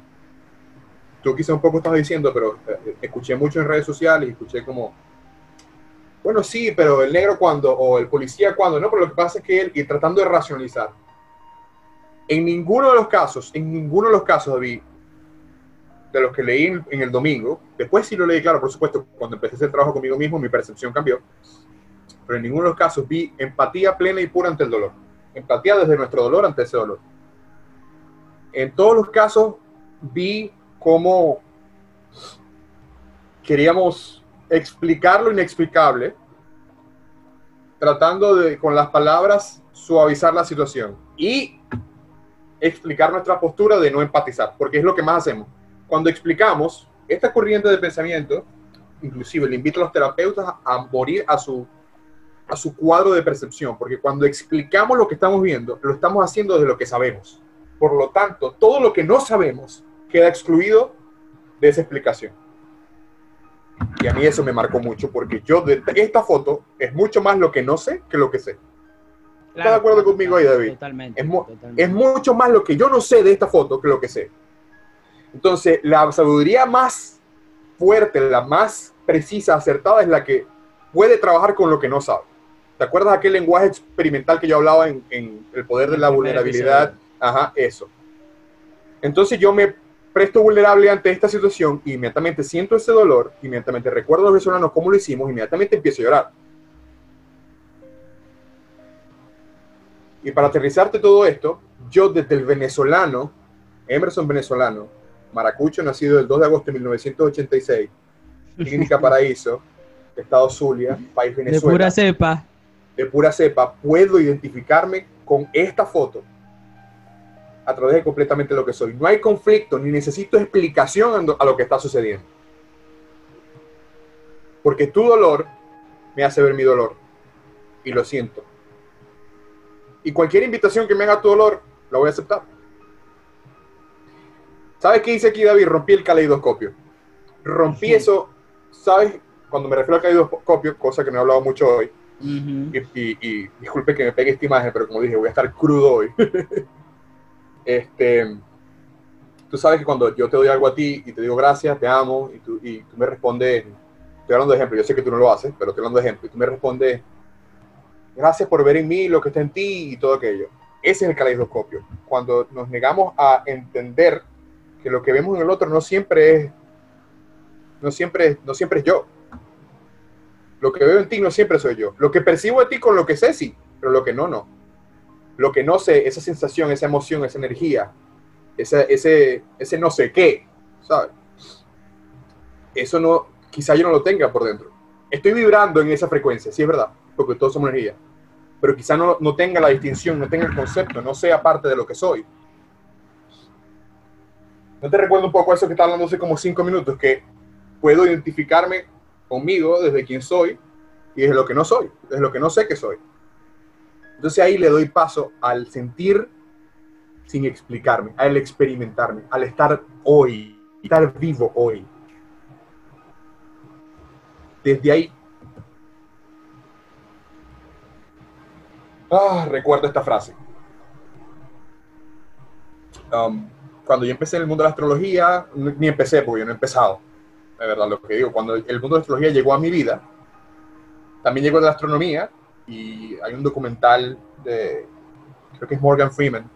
tú quizá un poco estabas diciendo, pero eh, escuché mucho en redes sociales y escuché como, bueno, sí, pero el negro cuando, o el policía cuando, no, pero lo que pasa es que él, y tratando de racionalizar, en ninguno de los casos, en ninguno de los casos, David, de los que leí en, el domingo, después sí lo leí, claro, por supuesto, cuando empecé hacer trabajo conmigo mismo, mi percepción cambió, pero en ninguno de los casos vi empatía plena y pura ante el dolor, empatía desde nuestro dolor ante ese dolor. En todos los casos vi cómo queríamos explicar lo inexplicable, tratando de, con las palabras, suavizar la situación y explicar nuestra postura de no empatizar, porque es lo que más hacemos. Cuando explicamos esta corriente de pensamiento, inclusive le invito a los terapeutas a morir a su, a su cuadro de percepción, porque cuando explicamos lo que estamos viendo, lo estamos haciendo desde lo que sabemos. Por lo tanto, todo lo que no sabemos queda excluido de esa explicación. Y a mí eso me marcó mucho porque yo de esta foto es mucho más lo que no sé que lo que sé. ¿Estás de acuerdo conmigo ahí, David? Totalmente es, es, mucho más lo que yo no sé de esta foto que lo que sé. Entonces, la sabiduría más fuerte, la más precisa, acertada, es la que puede trabajar con lo que no sabe. ¿Te acuerdas aquel lenguaje experimental que yo hablaba en, en el poder de la vulnerabilidad? Ajá, eso. Entonces yo me presto vulnerable ante esta situación, inmediatamente siento ese dolor, inmediatamente recuerdo a los venezolanos cómo lo hicimos, inmediatamente empiezo a llorar. Y para aterrizarte todo esto, yo desde el venezolano, Emerson venezolano, maracucho, nacido el 2 de agosto de 1986, Clínica Paraíso, Estado Zulia, país Venezuela. De pura cepa. De pura cepa, puedo identificarme con esta foto a través de completamente lo que soy. No hay conflicto, ni necesito explicación a lo que está sucediendo. Porque tu dolor me hace ver mi dolor. Y lo siento. Y cualquier invitación que me haga tu dolor, la voy a aceptar. ¿Sabes qué hice aquí, David? Rompí el caleidoscopio. Rompí eso, ¿sabes? Cuando me refiero al caleidoscopio, cosa que no he hablado mucho hoy, y, y, disculpe que me pegue esta imagen, pero como dije, voy a estar crudo hoy. Este, tú sabes que cuando yo te doy algo a ti y te digo gracias, te amo, y tú, y tú me respondes, estoy hablando de ejemplo, yo sé que tú no lo haces, pero estoy hablando de ejemplo, y tú me respondes, gracias por ver en mí lo que está en ti y todo aquello. Ese es el caleidoscopio. Cuando nos negamos a entender que lo que vemos en el otro no siempre es, no siempre, no siempre es yo. Lo que veo en ti no siempre soy yo. Lo que percibo de ti con lo que sé, sí, pero lo que no, no lo que no sé, esa sensación, esa emoción, esa energía, ese, ese, ese no sé qué, ¿sabes? Eso no, quizá yo no lo tenga por dentro. Estoy vibrando en esa frecuencia, sí es verdad, porque todos somos energía, pero quizá no, no tenga la distinción, no tenga el concepto, no sea parte de lo que soy. ¿No te recuerdo un poco eso que estaba hablando hace como cinco minutos? Que puedo identificarme conmigo desde quien soy y desde lo que no soy, desde lo que no sé que soy. Entonces ahí le doy paso al sentir sin explicarme, al experimentarme, al estar hoy, estar vivo hoy. Desde ahí, ah, recuerdo esta frase. Um, cuando yo empecé en el mundo de la astrología, ni empecé porque yo no he empezado, de verdad lo que digo, cuando el mundo de la astrología llegó a mi vida, también llegó de la astronomía, y hay un documental de, creo que es Morgan Freeman,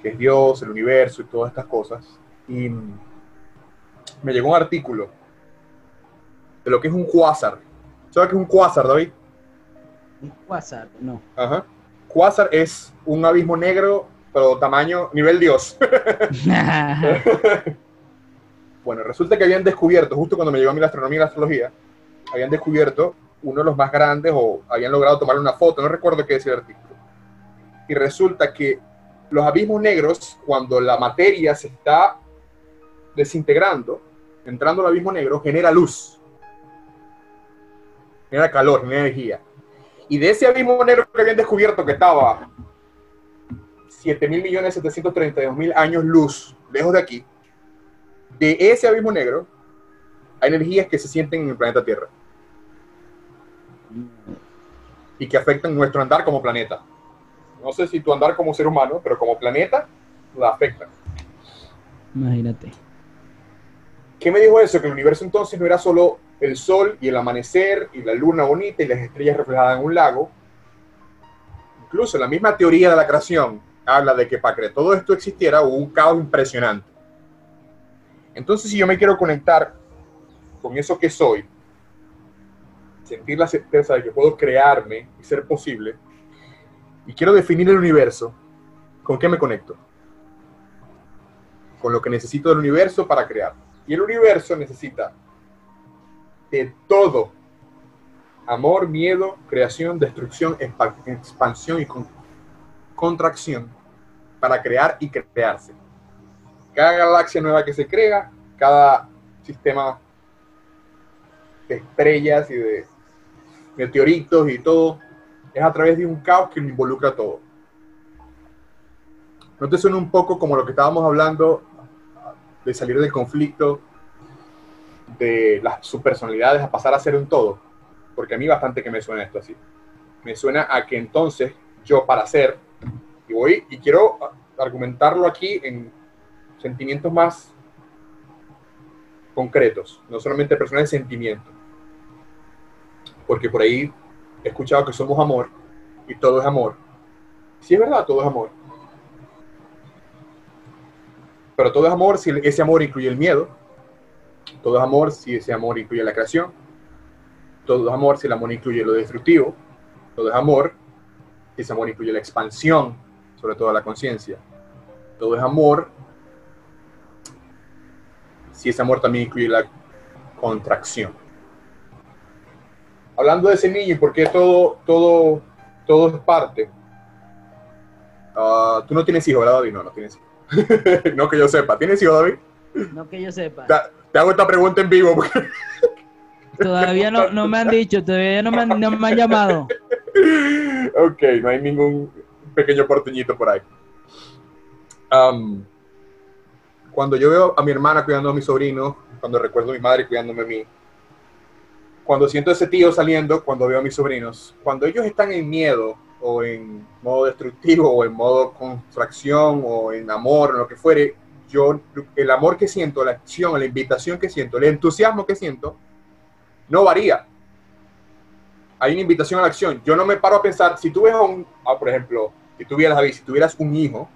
que es Dios, el universo y todas estas cosas. Y me llegó un artículo de lo que es un cuásar. ¿Sabes qué es un cuásar, David? Un quasar, no. Ajá. Cuásar es un abismo negro, pero tamaño, nivel Dios. bueno, resulta que habían descubierto, justo cuando me llegó a mí la astronomía y la astrología, habían descubierto uno de los más grandes o habían logrado tomar una foto, no recuerdo qué decía el artículo. Y resulta que los abismos negros, cuando la materia se está desintegrando, entrando al abismo negro, genera luz, genera calor, genera energía. Y de ese abismo negro que habían descubierto que estaba 7 mil millones 732 mil años luz lejos de aquí, de ese abismo negro hay energías que se sienten en el planeta Tierra y que afectan nuestro andar como planeta. No sé si tu andar como ser humano, pero como planeta la afectan. Imagínate. ¿Qué me dijo eso? Que el universo entonces no era solo el sol y el amanecer y la luna bonita y las estrellas reflejadas en un lago. Incluso la misma teoría de la creación habla de que para que todo esto existiera hubo un caos impresionante. Entonces, si yo me quiero conectar con eso que soy, sentir la certeza de que puedo crearme y ser posible, y quiero definir el universo, ¿con qué me conecto? Con lo que necesito del universo para crear. Y el universo necesita de todo. Amor, miedo, creación, destrucción, expansión y contracción para crear y crearse. Cada galaxia nueva que se crea, cada sistema de estrellas y de meteoritos y todo, es a través de un caos que involucra todo. ¿No te suena un poco como lo que estábamos hablando de salir del conflicto, de las subpersonalidades a pasar a ser un todo? Porque a mí bastante que me suena esto así. Me suena a que entonces yo para ser, y voy, y quiero argumentarlo aquí en sentimientos más concretos, no solamente personas de sentimientos porque por ahí he escuchado que somos amor y todo es amor. Sí es verdad, todo es amor. Pero todo es amor si ese amor incluye el miedo. Todo es amor si ese amor incluye la creación. Todo es amor si el amor incluye lo destructivo. Todo es amor si ese amor incluye la expansión, sobre todo la conciencia. Todo es amor si ese amor también incluye la contracción hablando de ese niño y por qué todo, todo, todo es parte. Uh, tú no tienes hijos, ¿verdad, David? No, no tienes hijos. no que yo sepa. ¿Tienes hijos, David? No que yo sepa. Te, hago esta pregunta en vivo. Todavía no, no, me han dicho, todavía no me han, no me han llamado. ok, no hay ningún pequeño porteñito por ahí. Um, cuando yo veo a mi hermana cuidando a mi sobrino, cuando recuerdo a mi madre cuidándome a mí, cuando siento ese tío saliendo, cuando veo a mis sobrinos, cuando ellos están en miedo o en modo destructivo o en modo contracción o en amor o lo que fuere, yo el amor que siento, la acción, la invitación que siento, el entusiasmo que siento, no varía. Hay una invitación a la acción. Yo no me paro a pensar, si tú ves a un, ah, por ejemplo, si tuvieras, si tuvieras un hijo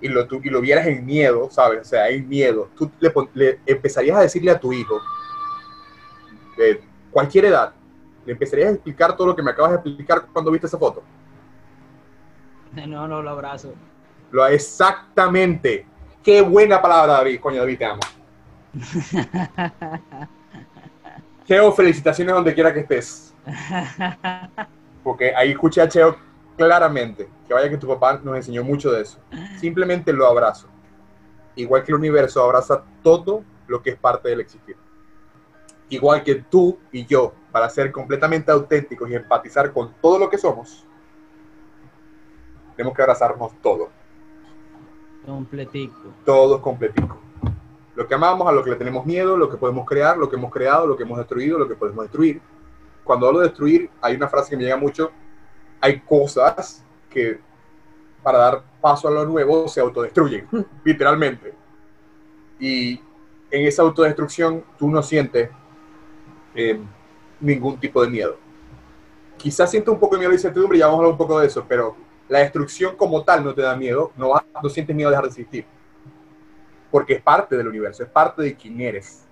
y lo, y lo vieras en miedo, ¿sabes? O sea, hay miedo, tú le, le empezarías a decirle a tu hijo, eh, cualquier edad, ¿le empezarías a explicar todo lo que me acabas de explicar cuando viste esa foto? No, no, lo abrazo. Lo exactamente. Qué buena palabra, David. Coño, David, te amo. Cheo, felicitaciones donde quiera que estés. Porque ahí escuché a Cheo claramente, que vaya que tu papá nos enseñó mucho de eso. Simplemente lo abrazo. Igual que el universo abraza todo lo que es parte del existir igual que tú y yo, para ser completamente auténticos y empatizar con todo lo que somos, tenemos que abrazarnos todo. Completico. Todo completico. Lo que amamos, a lo que le tenemos miedo, lo que podemos crear, lo que hemos creado, lo que hemos destruido, lo que podemos destruir. Cuando hablo de destruir, hay una frase que me llega mucho. Hay cosas que para dar paso a lo nuevo se autodestruyen, literalmente. Y en esa autodestrucción tú no sientes eh, ningún tipo de miedo. Quizás siento un poco de miedo y incertidumbre, ya vamos a hablar un poco de eso, pero la destrucción como tal no te da miedo, no, no sientes miedo de dejar de existir. Porque es parte del universo, es parte de quién eres.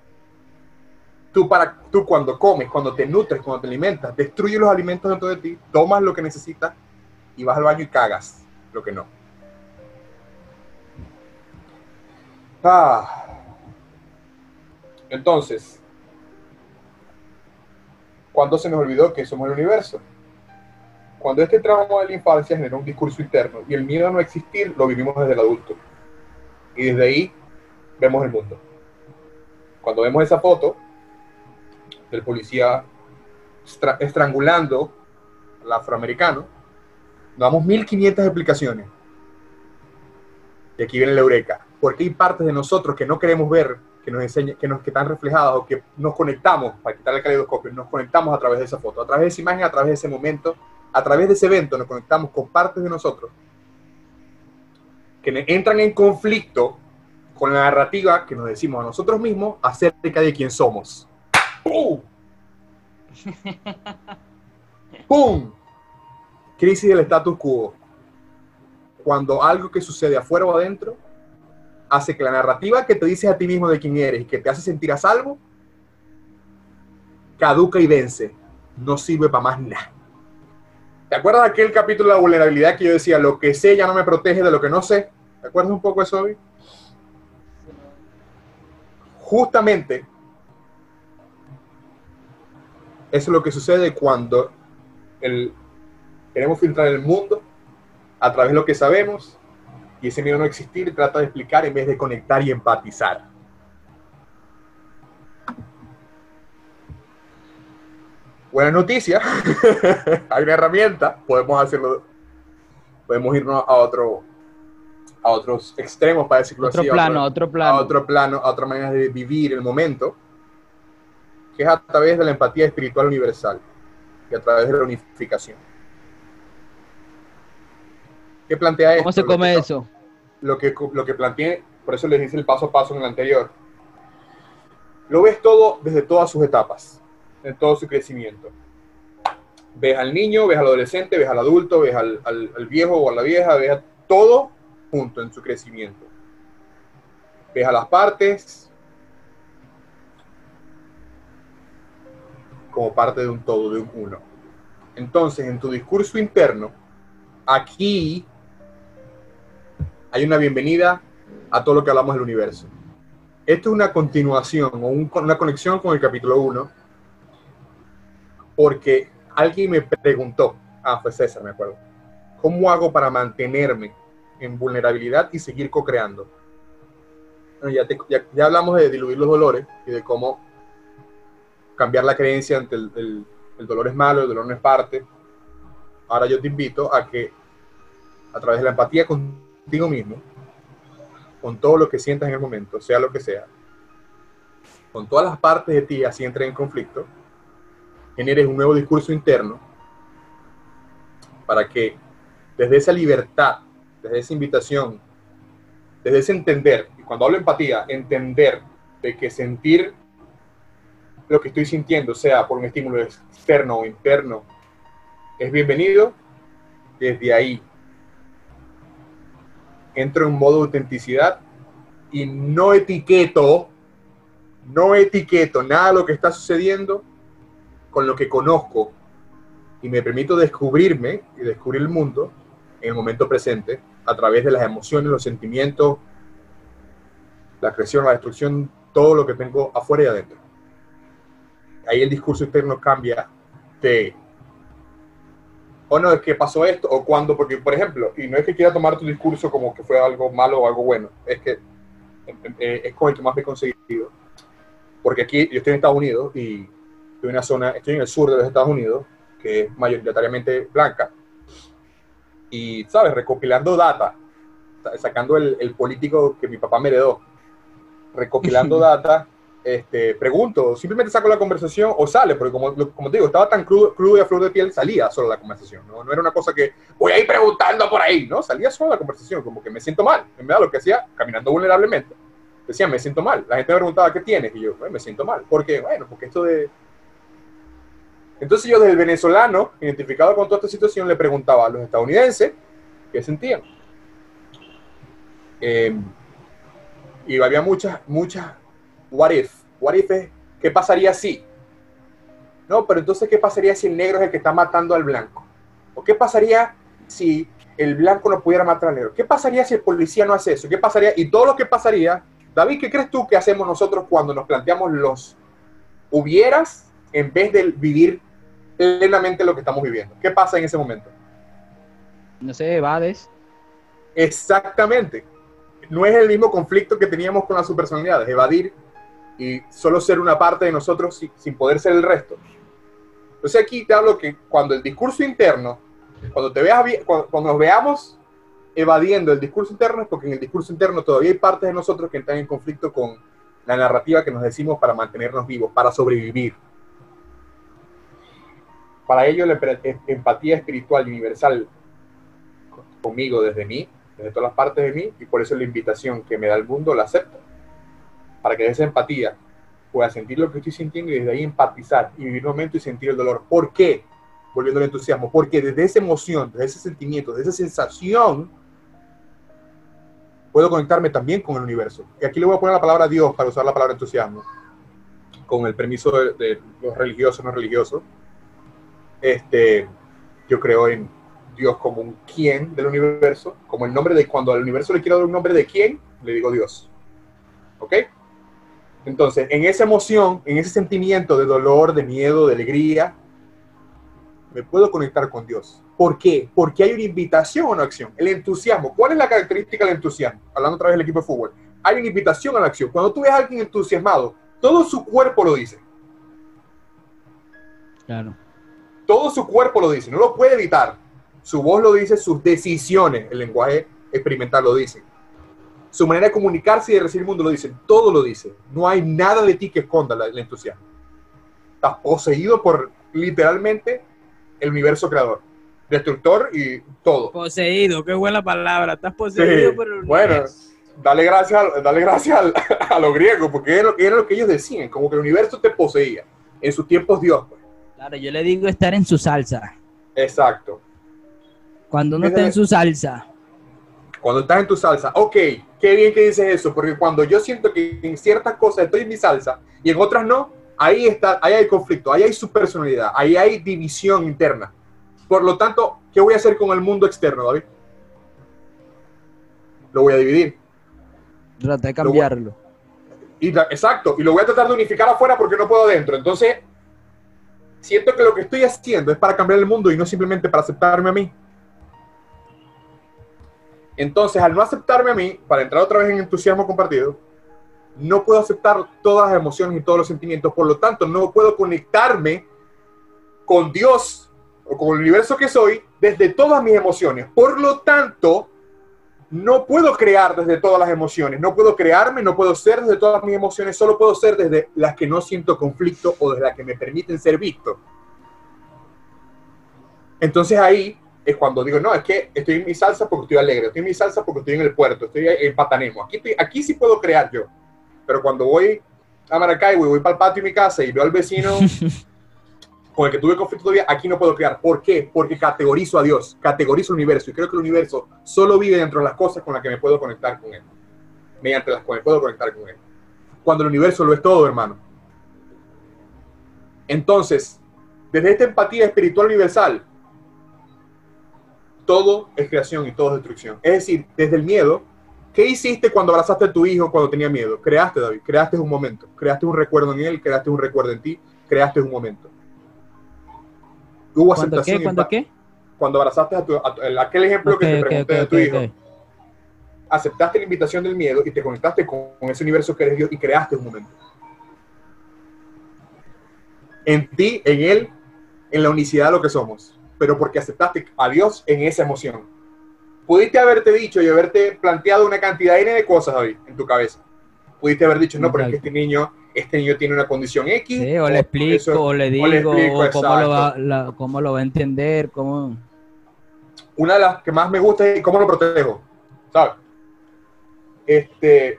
Tú, para, tú cuando comes, cuando te nutres, cuando te alimentas, destruyes los alimentos dentro de ti, tomas lo que necesitas y vas al baño y cagas lo que no. Ah. Entonces, ¿cuándo se nos olvidó que somos el universo? Cuando este trauma de la infancia genera un discurso interno y el miedo a no existir lo vivimos desde el adulto. Y desde ahí vemos el mundo. Cuando vemos esa foto del policía estrangulando al afroamericano, damos 1500 explicaciones. Y aquí viene la eureka. Porque hay partes de nosotros que no queremos ver, que nos enseñan, que nos que están reflejadas o que nos conectamos, para quitar el caleidoscopio, nos conectamos a través de esa foto, a través de esa imagen, a través de ese momento, a través de ese evento nos conectamos con partes de nosotros que entran en conflicto con la narrativa que nos decimos a nosotros mismos acerca de quién somos. ¡Pum! Crisis del status quo. Cuando algo que sucede afuera o adentro hace que la narrativa que te dices a ti mismo de quién eres y que te hace sentir a salvo, caduca y vence. No sirve para más nada. ¿Te acuerdas de aquel capítulo de la vulnerabilidad que yo decía, lo que sé ya no me protege de lo que no sé? ¿Te acuerdas un poco de eso, Justamente, eso es lo que sucede cuando el, queremos filtrar el mundo a través de lo que sabemos y ese miedo no existir trata de explicar en vez de conectar y empatizar. buena noticia, hay una herramienta, podemos hacerlo, podemos irnos a otro, a otros extremos para decirlo otro así. Plano, a otro, plano, a otro plano. A otra manera de vivir el momento, que es a través de la empatía espiritual universal y a través de la unificación. ¿Qué plantea esto? ¿Cómo se come eso? Lo que, lo que planteé, por eso les hice el paso a paso en el anterior. Lo ves todo desde todas sus etapas en todo su crecimiento. Ves al niño, ves al adolescente, ves al adulto, ves al, viejo o a la vieja, ves a todo junto en su crecimiento. Ves a las partes como parte de un todo, de un uno. Entonces, en tu discurso interno, aquí hay una bienvenida a todo lo que hablamos del universo. Esto es una continuación o una conexión con el capítulo 1, porque alguien me preguntó, ah, fue César, me acuerdo, ¿cómo hago para mantenerme en vulnerabilidad y seguir co-creando? ya, ya, hablamos de diluir los dolores y de cómo cambiar la creencia ante el, dolor es malo, el dolor no es parte. Ahora yo te invito a que a través de la empatía contigo mismo, con todo lo que sientas en el momento, sea lo que sea, con todas las partes de ti así entre en conflicto, generes un nuevo discurso interno para que desde esa libertad, desde esa invitación, desde ese entender, y cuando hablo empatía, entender de que sentir lo que estoy sintiendo, sea por un estímulo externo o interno, es bienvenido, desde ahí entro en modo de autenticidad y no etiqueto, no etiqueto nada lo que está sucediendo con lo que conozco y me permito descubrirme y descubrir el mundo en el momento presente a través de las emociones, los sentimientos, la creación, la destrucción, todo lo que tengo afuera y adentro. Ahí el discurso interno cambia de, o oh, no, es que pasó esto, o cuando, porque por ejemplo, y no es que quiera tomar tu discurso como que fue algo malo o algo bueno, es que eh, es con el que más me he conseguido. Porque aquí yo estoy en Estados Unidos y estoy en una zona, estoy en el sur de los Estados Unidos, que es mayoritariamente blanca, y, ¿sabes? Recopilando data, sacando el, el político que mi papá me heredó, recopilando data, este, pregunto, simplemente saco la conversación o sale, porque como, como digo, estaba tan crudo, crudo y a flor de piel, salía solo la conversación, ¿no? no era una cosa que voy a ir preguntando por ahí, ¿no? Salía solo la conversación, como que me siento mal, en verdad lo que hacía, caminando vulnerablemente, decía, me siento mal, la gente me preguntaba, ¿qué tienes? Y yo, me siento mal, porque, bueno, porque esto de, entonces yo desde el venezolano, identificado con toda esta situación, le preguntaba a los estadounidenses qué sentían. Em, y había muchas, muchas, what if. What if es ¿qué pasaría si? No, pero entonces, ¿qué pasaría si el negro es el que está matando al blanco? ¿O qué pasaría si el blanco no pudiera matar al negro? ¿Qué pasaría si el policía no hace eso? ¿Qué pasaría? Y todo lo que pasaría, David, ¿qué crees tú que hacemos nosotros cuando nos planteamos los hubieras en vez de vivir plenamente lo que estamos viviendo? ¿Qué pasa en ese momento? No sé, evades. Exactamente. No es el mismo conflicto que teníamos con las subpersonalidades, evadir y solo ser una parte de nosotros sin poder ser el resto. Entonces aquí te hablo que cuando el discurso interno, cuando, te veas, cuando, nos veamos evadiendo el discurso interno es porque en el discurso interno todavía hay partes de nosotros que están en conflicto con la narrativa que nos decimos para mantenernos vivos, para sobrevivir. Para ello la empatía espiritual universal conmigo desde mí, desde todas las partes de mí, y por eso la invitación que me da el mundo la acepto. Para que esa empatía pueda sentir lo que estoy sintiendo y desde ahí empatizar y vivir un momento y sentir el dolor. ¿Por qué? Volviendo al entusiasmo. Porque desde esa emoción, desde ese sentimiento, desde esa sensación, puedo conectarme también con el universo. Y aquí le voy a poner la palabra Dios para usar la palabra entusiasmo, con el permiso de, los religiosos no religiosos. Este, yo creo en Dios como un quién del universo, como el nombre de cuando al universo le quiero dar un nombre de quién, le digo Dios. ¿Ok? Entonces, en esa emoción, en ese sentimiento de dolor, de miedo, de alegría, me puedo conectar con Dios. ¿Por qué? Porque hay una invitación a una acción. El entusiasmo. ¿Cuál es la característica del entusiasmo? Hablando otra vez del equipo de fútbol. Hay una invitación a la acción. Cuando tú ves a alguien entusiasmado, todo su cuerpo lo dice. Claro. Todo su cuerpo lo dice. No lo puede evitar. Su voz lo dice, sus decisiones, el lenguaje experimental lo dice su manera de comunicarse y de recibir el mundo lo dice, todo lo dice. No hay nada de ti que esconda el entusiasmo. Estás poseído por literalmente el universo creador, destructor y todo. Poseído, qué buena palabra. Estás poseído por el universo. Bueno, dale gracias, dale gracias a los griegos, porque era lo, que ellos decían, como que el universo te poseía. En sus tiempos Dios. Pues. Claro, yo le digo estar en su salsa. Exacto. Cuando uno está en su salsa. Cuando estás en tu salsa, ok, qué bien que dices eso, porque cuando yo siento que en ciertas cosas estoy en mi salsa y en otras no, ahí está, ahí hay conflicto, ahí hay su personalidad, ahí hay división interna. Por lo tanto, ¿qué voy a hacer con el mundo externo, David? Lo voy a dividir. Trata de cambiarlo. Y, exacto, y lo voy a tratar de unificar afuera porque no puedo adentro. Entonces, siento que lo que estoy haciendo es para cambiar el mundo y no simplemente para aceptarme a mí. Entonces, al no aceptarme a mí, para entrar otra vez en entusiasmo compartido, no puedo aceptar todas las emociones y todos los sentimientos, por lo tanto, no puedo conectarme con Dios o con el universo que soy desde todas mis emociones. Por lo tanto, no puedo crear desde todas las emociones, no puedo crearme, no puedo ser desde todas mis emociones, solo puedo ser desde las que no siento conflicto o desde las que me permiten ser visto. Entonces ahí es cuando digo, no, es que estoy en mi salsa porque estoy alegre, estoy en mi salsa porque estoy en el puerto, estoy en Patanemo. Aquí, aquí sí puedo crear yo. Pero cuando voy a Maracaibo y voy para el patio de mi casa y veo al vecino con el que tuve conflicto todavía, aquí no puedo crear. ¿Por qué? Porque categorizo a Dios, categorizo el universo y creo que el universo solo vive dentro de las cosas con las que me puedo conectar con Él, mediante las que me puedo conectar con Él. Cuando el universo lo es todo, hermano. Entonces, desde esta empatía espiritual universal, todo es creación y todo es destrucción. Es decir, desde el miedo, ¿qué hiciste cuando abrazaste a tu hijo cuando tenía miedo? Creaste, David, creaste un momento, creaste un recuerdo en él, creaste un recuerdo en ti, creaste un momento. Hubo aceptación. Qué? ¿Cuándo qué? Cuando abrazaste a, tu, aquel ejemplo que te pregunté de tu hijo. Aceptaste la invitación del miedo y te conectaste con, con ese universo que eres Dios y creaste un momento. En ti, en él, en la unicidad de lo que somos pero porque aceptaste a Dios en esa emoción. Pudiste haberte dicho y haberte planteado una cantidad de cosas, David, en tu cabeza. Pudiste haber dicho, no, pero es que este niño, este niño tiene una condición X. o, le explico, o le digo, o, cómo, lo va, cómo lo va a entender, cómo... Una de las que más me gusta es cómo lo protejo, ¿sabes? Este,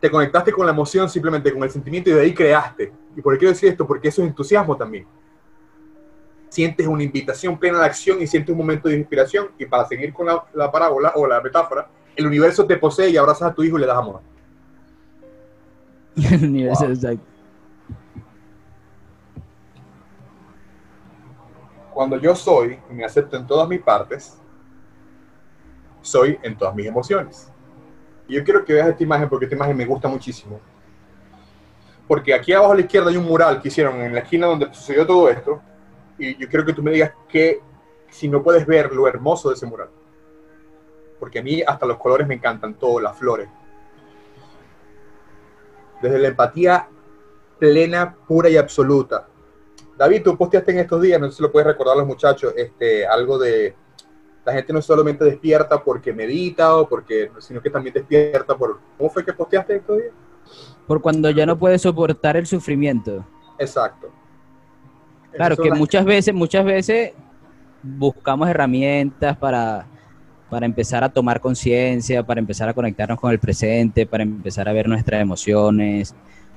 te conectaste con la emoción simplemente, con el sentimiento y de ahí creaste. ¿Y por qué quiero decir esto? Porque eso es entusiasmo también sientes una invitación plena de acción y sientes un momento de inspiración. Y para seguir con la, parábola o la metáfora, el universo te posee y abrazas a tu hijo y le das amor. El universo, exacto. Cuando yo soy y me acepto en todas mis partes, soy en todas mis emociones. Y yo quiero que veas esta imagen porque esta imagen me gusta muchísimo. Porque aquí abajo a la izquierda hay un mural que hicieron en la esquina donde sucedió todo esto. Y yo quiero que tú me digas que si no puedes ver lo hermoso de ese mural. Porque a mí hasta los colores me encantan, todo, las flores. Desde la empatía plena, pura y absoluta. David, tú posteaste en estos días, no sé si lo puedes recordar a los muchachos, este, algo de la gente no solamente despierta porque medita o porque, sino que también despierta por... ¿Cómo fue que posteaste estos días? Por cuando ya no puede soportar el sufrimiento. Exacto. Claro, que muchas veces, muchas veces buscamos herramientas para, para empezar a tomar conciencia, para empezar a conectarnos con el presente, para empezar a ver nuestras emociones,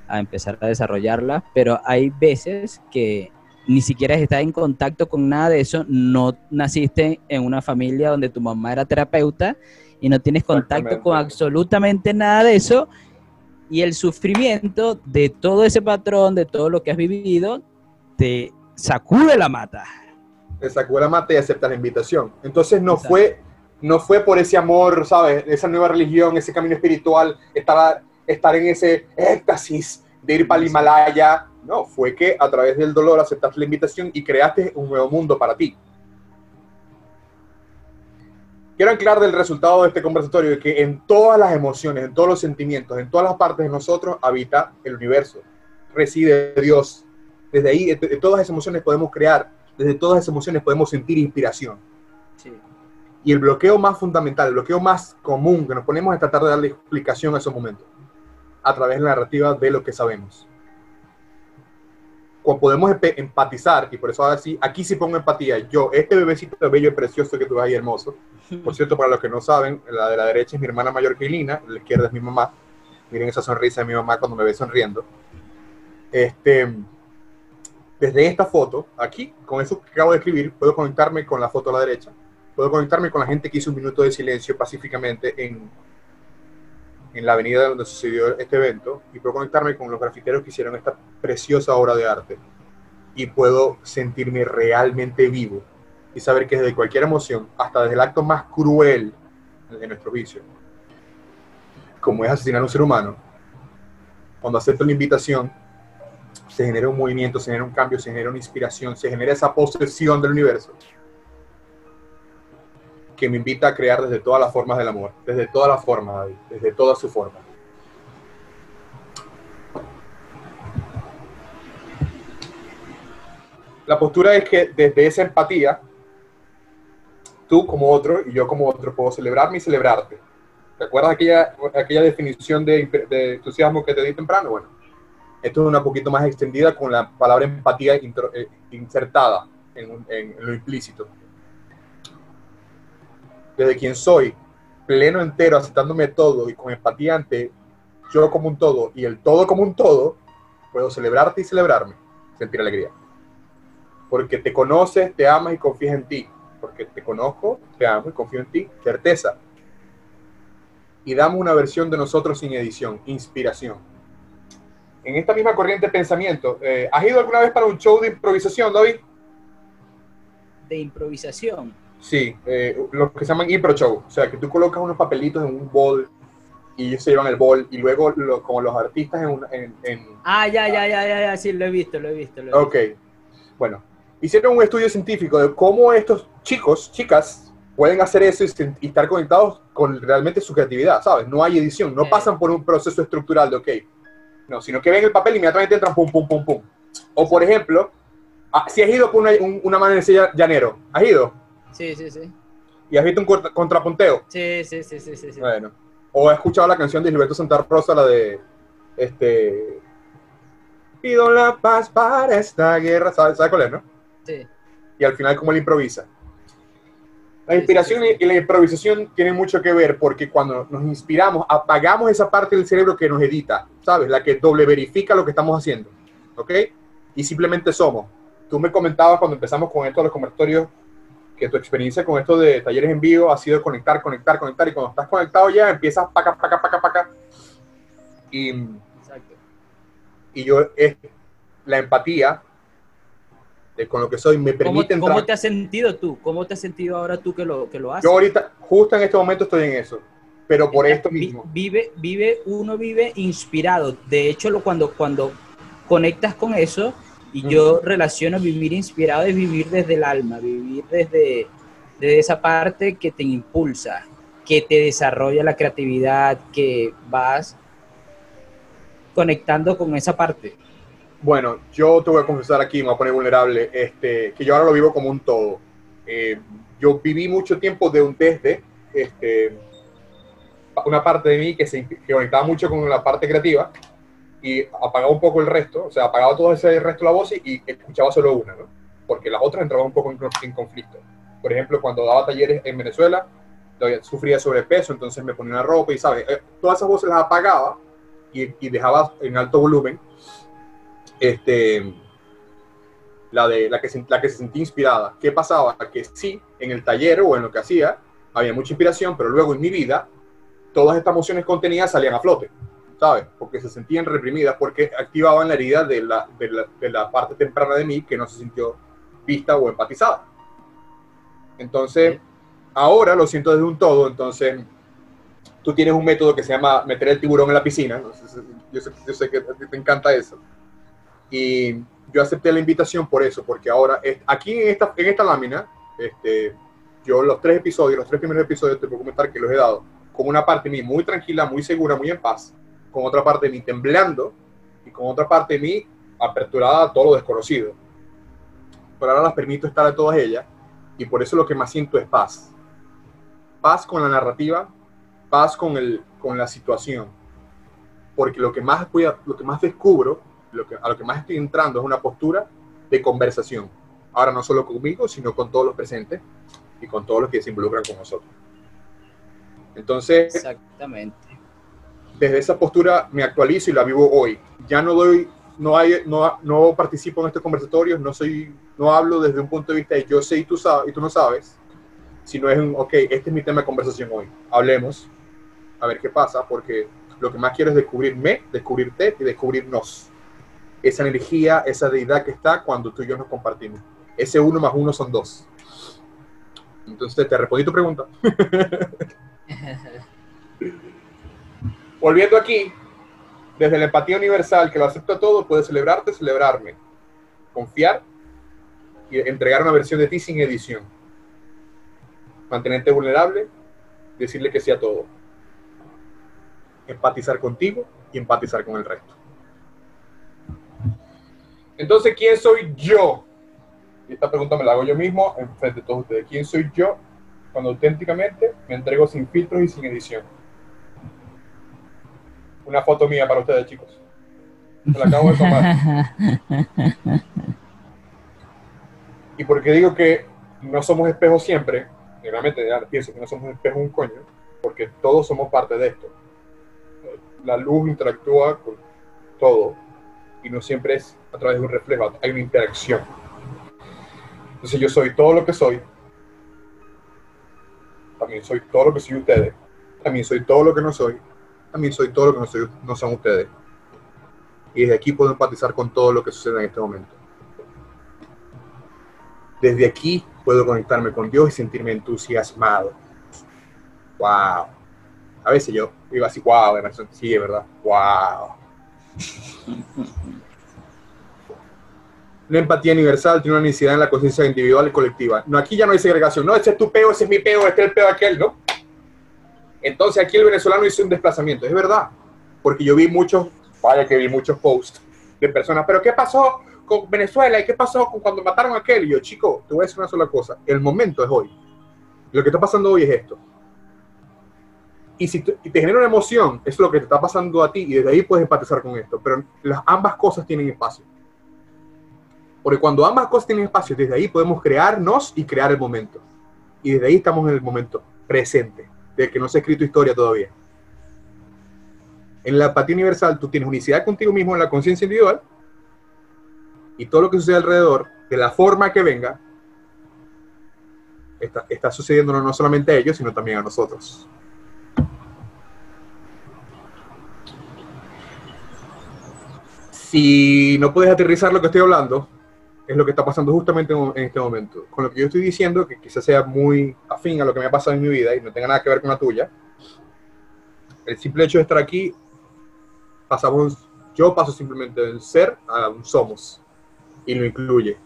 a empezar a desarrollarlas, pero hay veces que ni siquiera estás en contacto con nada de eso, no naciste en una familia donde tu mamá era terapeuta y no tienes contacto con absolutamente nada de eso y el sufrimiento de todo ese patrón, de todo lo que has vivido, te sacude la mata. Te sacude la mata y acepta la invitación. Entonces no fue no fue por ese amor, ¿sabes? Esa nueva religión, ese camino espiritual, estar, estar en ese éxtasis de ir para el Himalaya. No, fue que a través del dolor aceptaste la invitación y creaste un nuevo mundo para ti. Quiero anclar del resultado de este conversatorio que en todas las emociones, en todos los sentimientos, en todas las partes de nosotros habita el universo, reside Dios. Desde ahí, de todas esas emociones podemos crear, desde todas esas emociones podemos sentir inspiración. Y el bloqueo más fundamental, el bloqueo más común que nos ponemos es tratar de darle explicación a esos momentos, a través de la narrativa de lo que sabemos. Cuando podemos empatizar, y por eso ahora sí, aquí sí pongo empatía. Yo, este bebecito bello y precioso que tú ves ahí, hermoso, por cierto, para los que no saben, la de la derecha es mi hermana mayor que Lina, la izquierda es mi mamá. Miren esa sonrisa de mi mamá cuando me ve sonriendo. Este, desde esta foto, aquí, con eso que acabo de escribir, puedo conectarme con la foto a la derecha. Puedo conectarme con la gente que hizo un minuto de silencio pacíficamente en, en la avenida donde sucedió este evento. Y puedo conectarme con los grafiteros que hicieron esta preciosa obra de arte. Y puedo sentirme realmente vivo y saber que desde cualquier emoción, hasta desde el acto más cruel de nuestro vicio, como es asesinar a un ser humano, cuando acepto la invitación, se genera un movimiento, se genera un cambio, se genera una inspiración, se genera esa posesión del universo que me invita a crear desde todas las formas del amor, desde todas las formas, desde toda su forma. La postura es que desde esa empatía tú como otro y yo como otro puedo celebrarme y celebrarte. ¿Te acuerdas aquella, aquella definición de, entusiasmo que te di temprano? Bueno, esto es una poquito más extendida con la palabra empatía eh, insertada en, en lo implícito. Desde quien soy, pleno entero, aceptándome todo y con empatía ante yo como un todo y el todo como un todo, puedo celebrarte y celebrarme, sentir alegría. Porque te conoces, te amas y confías en ti porque te conozco, te amo y confío en ti, certeza. Y damos una versión de nosotros sin edición, inspiración. En esta misma corriente de pensamiento, eh, ¿has ido alguna vez para un show de improvisación, David? De improvisación. Sí, eh, los que se llaman impro show. O sea, que tú colocas unos papelitos en un bol y ellos se llevan el bol y luego como los artistas en, en, Ah, ya, ya, ya, ya, ya, sí, lo he visto, lo he visto. Lo he visto. Ok, bueno, hicieron un estudio científico de cómo estos chicos, chicas, pueden hacer eso y, estar conectados con realmente su creatividad, ¿sabes? No hay edición, no pasan por un proceso estructural de, ok, no, sino que ven el papel y inmediatamente entran pum, pum, pum, pum. O por ejemplo, ah, si has ido por una, un, una llanero, ¿has ido? Sí, sí, sí. ¿Y has visto un contrapunteo? Sí, sí, sí, sí, sí. Bueno. O has escuchado la canción de Gilberto Santa Rosa, la de, este, pido la paz para esta guerra, ¿sabes, ¿sabes cuál es, no? Y al final, como él improvisa. La inspiración y la improvisación tienen mucho que ver porque cuando nos inspiramos, apagamos esa parte del cerebro que nos edita, ¿sabes? La que doble verifica lo que estamos haciendo, ¿ok? Y simplemente somos. Tú me comentabas cuando empezamos con esto de los conversatorios que tu experiencia con esto de talleres en vivo ha sido conectar, conectar, conectar y cuando estás conectado ya empiezas paca, paca, paca, paca. Y y yo es la empatía de con lo que soy me permite ¿Cómo, entrar. ¿Cómo te has sentido tú? ¿Cómo te has sentido ahora tú que lo, que lo haces? Yo ahorita, justo en este momento estoy en eso, pero por esto mismo. Vive, vive, uno vive inspirado. De hecho, lo, cuando, cuando conectas con eso, y yo relaciono vivir inspirado es vivir desde el alma, vivir desde, desde esa parte que te impulsa, que te desarrolla la creatividad, que vas conectando con esa parte. Bueno, yo te voy a confesar aquí, me voy a poner vulnerable, este, que yo ahora lo vivo como un todo. Eh, yo viví mucho tiempo de un desde, este, una parte de mí que se que conectaba mucho con la parte creativa y apagaba un poco el resto, o sea, apagaba todo ese resto de la voz y, y escuchaba solo una, ¿no? Porque las otras entraban un poco en, en conflicto. Por ejemplo, cuando daba talleres en Venezuela, sufría sobrepeso, entonces me ponía una ropa y, ¿sabes? Eh, todas esas voces las apagaba y, y dejaba en alto volumen este, la, de, la, que la que se sentía inspirada. ¿Qué pasaba? Que sí, en el taller o en lo que hacía, había mucha inspiración, pero luego en mi vida, todas estas emociones contenidas salían a flote, ¿sabes? Porque se sentían reprimidas, porque activaban la herida de la, de la, de la parte temprana de mí que no se sintió vista o empatizada. Entonces, ahora lo siento desde un todo, entonces tú tienes un método que se llama meter el tiburón en la piscina, yo, sé, yo sé que te encanta eso, y yo acepté la invitación por eso, porque ahora, aquí en esta, en esta lámina, este, yo los tres episodios, los tres primeros episodios, te puedo comentar que los he dado con una parte de mí muy tranquila, muy segura, muy en paz, con otra parte de mí temblando y con otra parte de mí aperturada a todo lo desconocido. Pero ahora las permito estar a todas ellas y por eso lo que más siento es paz. Paz con la narrativa, paz con, el, con la situación. Porque lo que más, voy a- lo que más descubro, lo que, a lo que más estoy entrando es una postura de conversación. Ahora no solo conmigo, sino con todos los presentes y con todos los que se involucran con nosotros. Entonces, Exactamente. desde esa postura me actualizo y la vivo hoy. Ya no doy, no hay, no, no participo en estos conversatorios, no soy, no hablo desde un punto de vista de yo sé y tú sabes y tú no sabes, sino es un, ok, este es mi tema de conversación hoy. Hablemos, a ver qué pasa, porque lo que más quiero es descubrirme, descubrirte y descubrirnos. Esa energía, esa deidad que está cuando tú y yo nos compartimos. Ese uno más uno son dos. Entonces, te respondí tu pregunta. Volviendo aquí, desde la empatía universal, que lo acepta todo, puedes celebrarte, celebrarme, confiar y entregar una versión de ti sin edición. Mantenerte vulnerable, decirle que sí a todo. Empatizar contigo y empatizar con el resto. Entonces, ¿quién soy yo? Y esta pregunta me la hago yo mismo en frente de todos ustedes. ¿Quién soy yo cuando auténticamente me entrego sin filtros y sin edición? Una foto mía para ustedes, chicos. Me la acabo de tomar. Y porque digo que no somos espejos siempre, realmente ya pienso que no somos espejos un coño, porque todos somos parte de esto. La luz interactúa con todo y no siempre es a través de un reflejo, hay una interacción. Entonces yo soy todo lo que soy, también soy todo lo que soy ustedes, también soy todo lo que no soy, también soy todo lo que no, soy, no son ustedes. Y desde aquí puedo empatizar con todo lo que sucede en este momento. Desde aquí puedo conectarme con Dios y sentirme entusiasmado. ¡Wow! A veces yo digo así, wow, sí, es verdad, wow. La empatía universal tiene una necesidad en la conciencia individual y colectiva. No, aquí ya no hay segregación. No, ese es tu peo, ese es mi peo, este es el peo aquel, ¿no? Entonces aquí el venezolano hizo un desplazamiento. Es verdad, porque yo vi muchos, vaya que vi muchos posts de personas, pero ¿qué pasó con Venezuela? ¿Y qué pasó con cuando mataron a aquel? Y yo, chico, te voy a decir una sola cosa. El momento es hoy. Lo que está pasando hoy es esto. Y si te, te genera una emoción, eso es lo que te está pasando a ti y desde ahí puedes empatizar con esto. Pero las ambas cosas tienen espacio. Porque cuando ambas cosas tienen espacio, desde ahí podemos crearnos y crear el momento. Y desde ahí estamos en el momento presente, de que no se ha escrito historia todavía. En la empatía universal, tú tienes unicidad contigo mismo en la conciencia individual y todo lo que sucede alrededor, de la forma que venga, está, está sucediendo no solamente a ellos, sino también a nosotros. Si no puedes aterrizar lo que estoy hablando, es lo que está pasando justamente en este momento. Con lo que yo estoy diciendo, que quizás sea muy afín a lo que me ha pasado en mi vida y no tenga nada que ver con la tuya, el simple hecho de estar aquí, pasamos, yo paso simplemente del ser a un somos y lo incluye.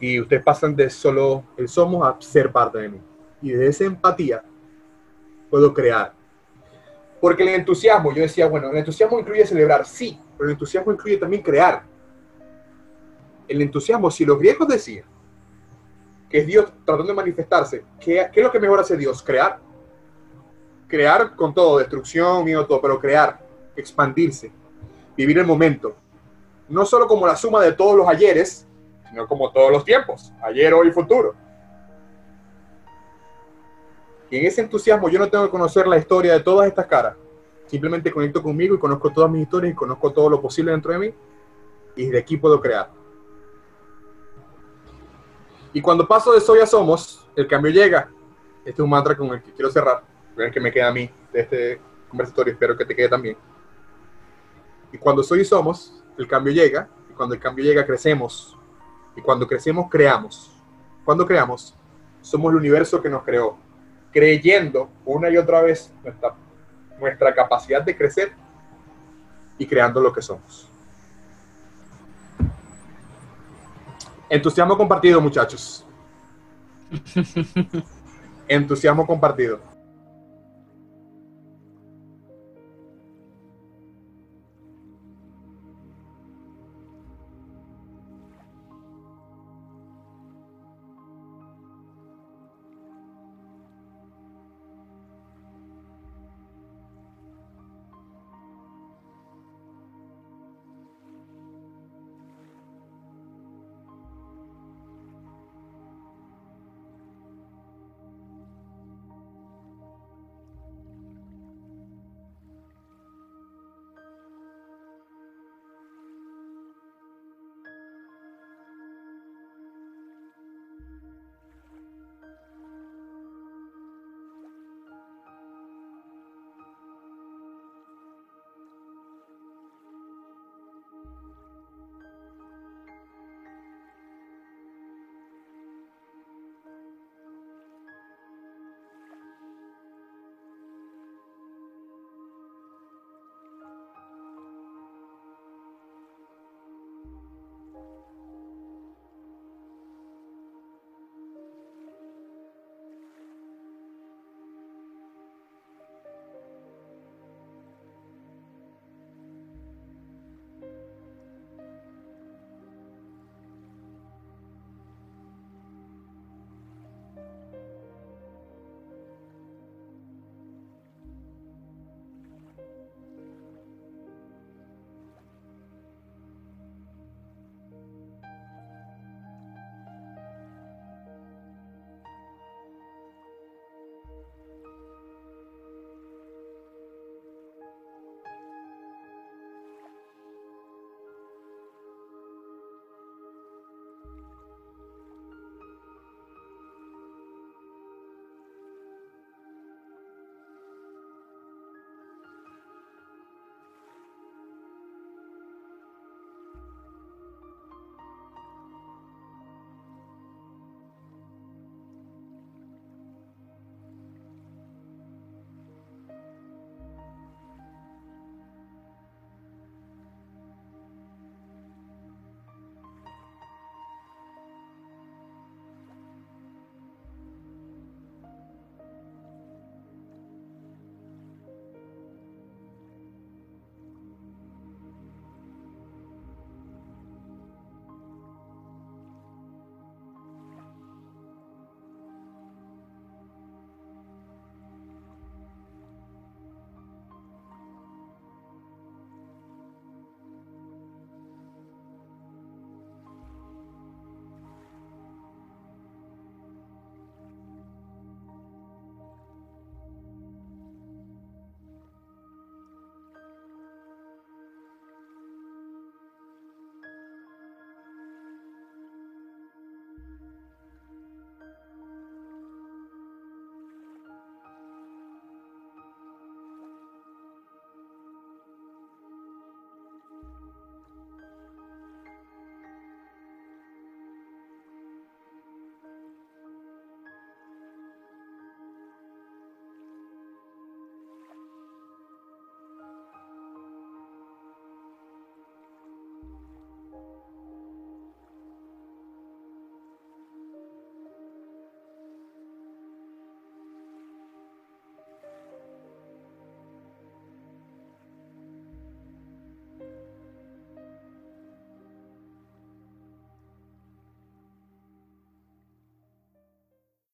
Y ustedes pasan de solo el somos a ser parte de mí. Y de esa empatía puedo crear. Porque el entusiasmo, yo decía, bueno, el entusiasmo incluye celebrar, sí, pero el entusiasmo incluye también crear. El entusiasmo, si los griegos decían que es Dios tratando de manifestarse, ¿qué, ¿qué es lo que mejor hace Dios? Crear crear con todo, destrucción, miedo, todo, pero crear, expandirse, vivir el momento. No solo como la suma de todos los ayeres, sino como todos los tiempos, ayer, hoy y futuro. Y en ese entusiasmo yo no tengo que conocer la historia de todas estas caras. Simplemente conecto conmigo y conozco todas mis historias y conozco todo lo posible dentro de mí. Y de aquí puedo crear. Y cuando paso de soy a somos, el cambio llega. Este es un mantra con el que quiero cerrar el que me queda a mí de este conversatorio, espero que te quede también. Y cuando soy y somos, el cambio llega, y cuando el cambio llega, crecemos. Y cuando crecemos, creamos. Cuando creamos, somos el universo que nos creó, creyendo una y otra vez nuestra, nuestra capacidad de crecer y creando lo que somos. Entusiasmo compartido, muchachos. Entusiasmo compartido.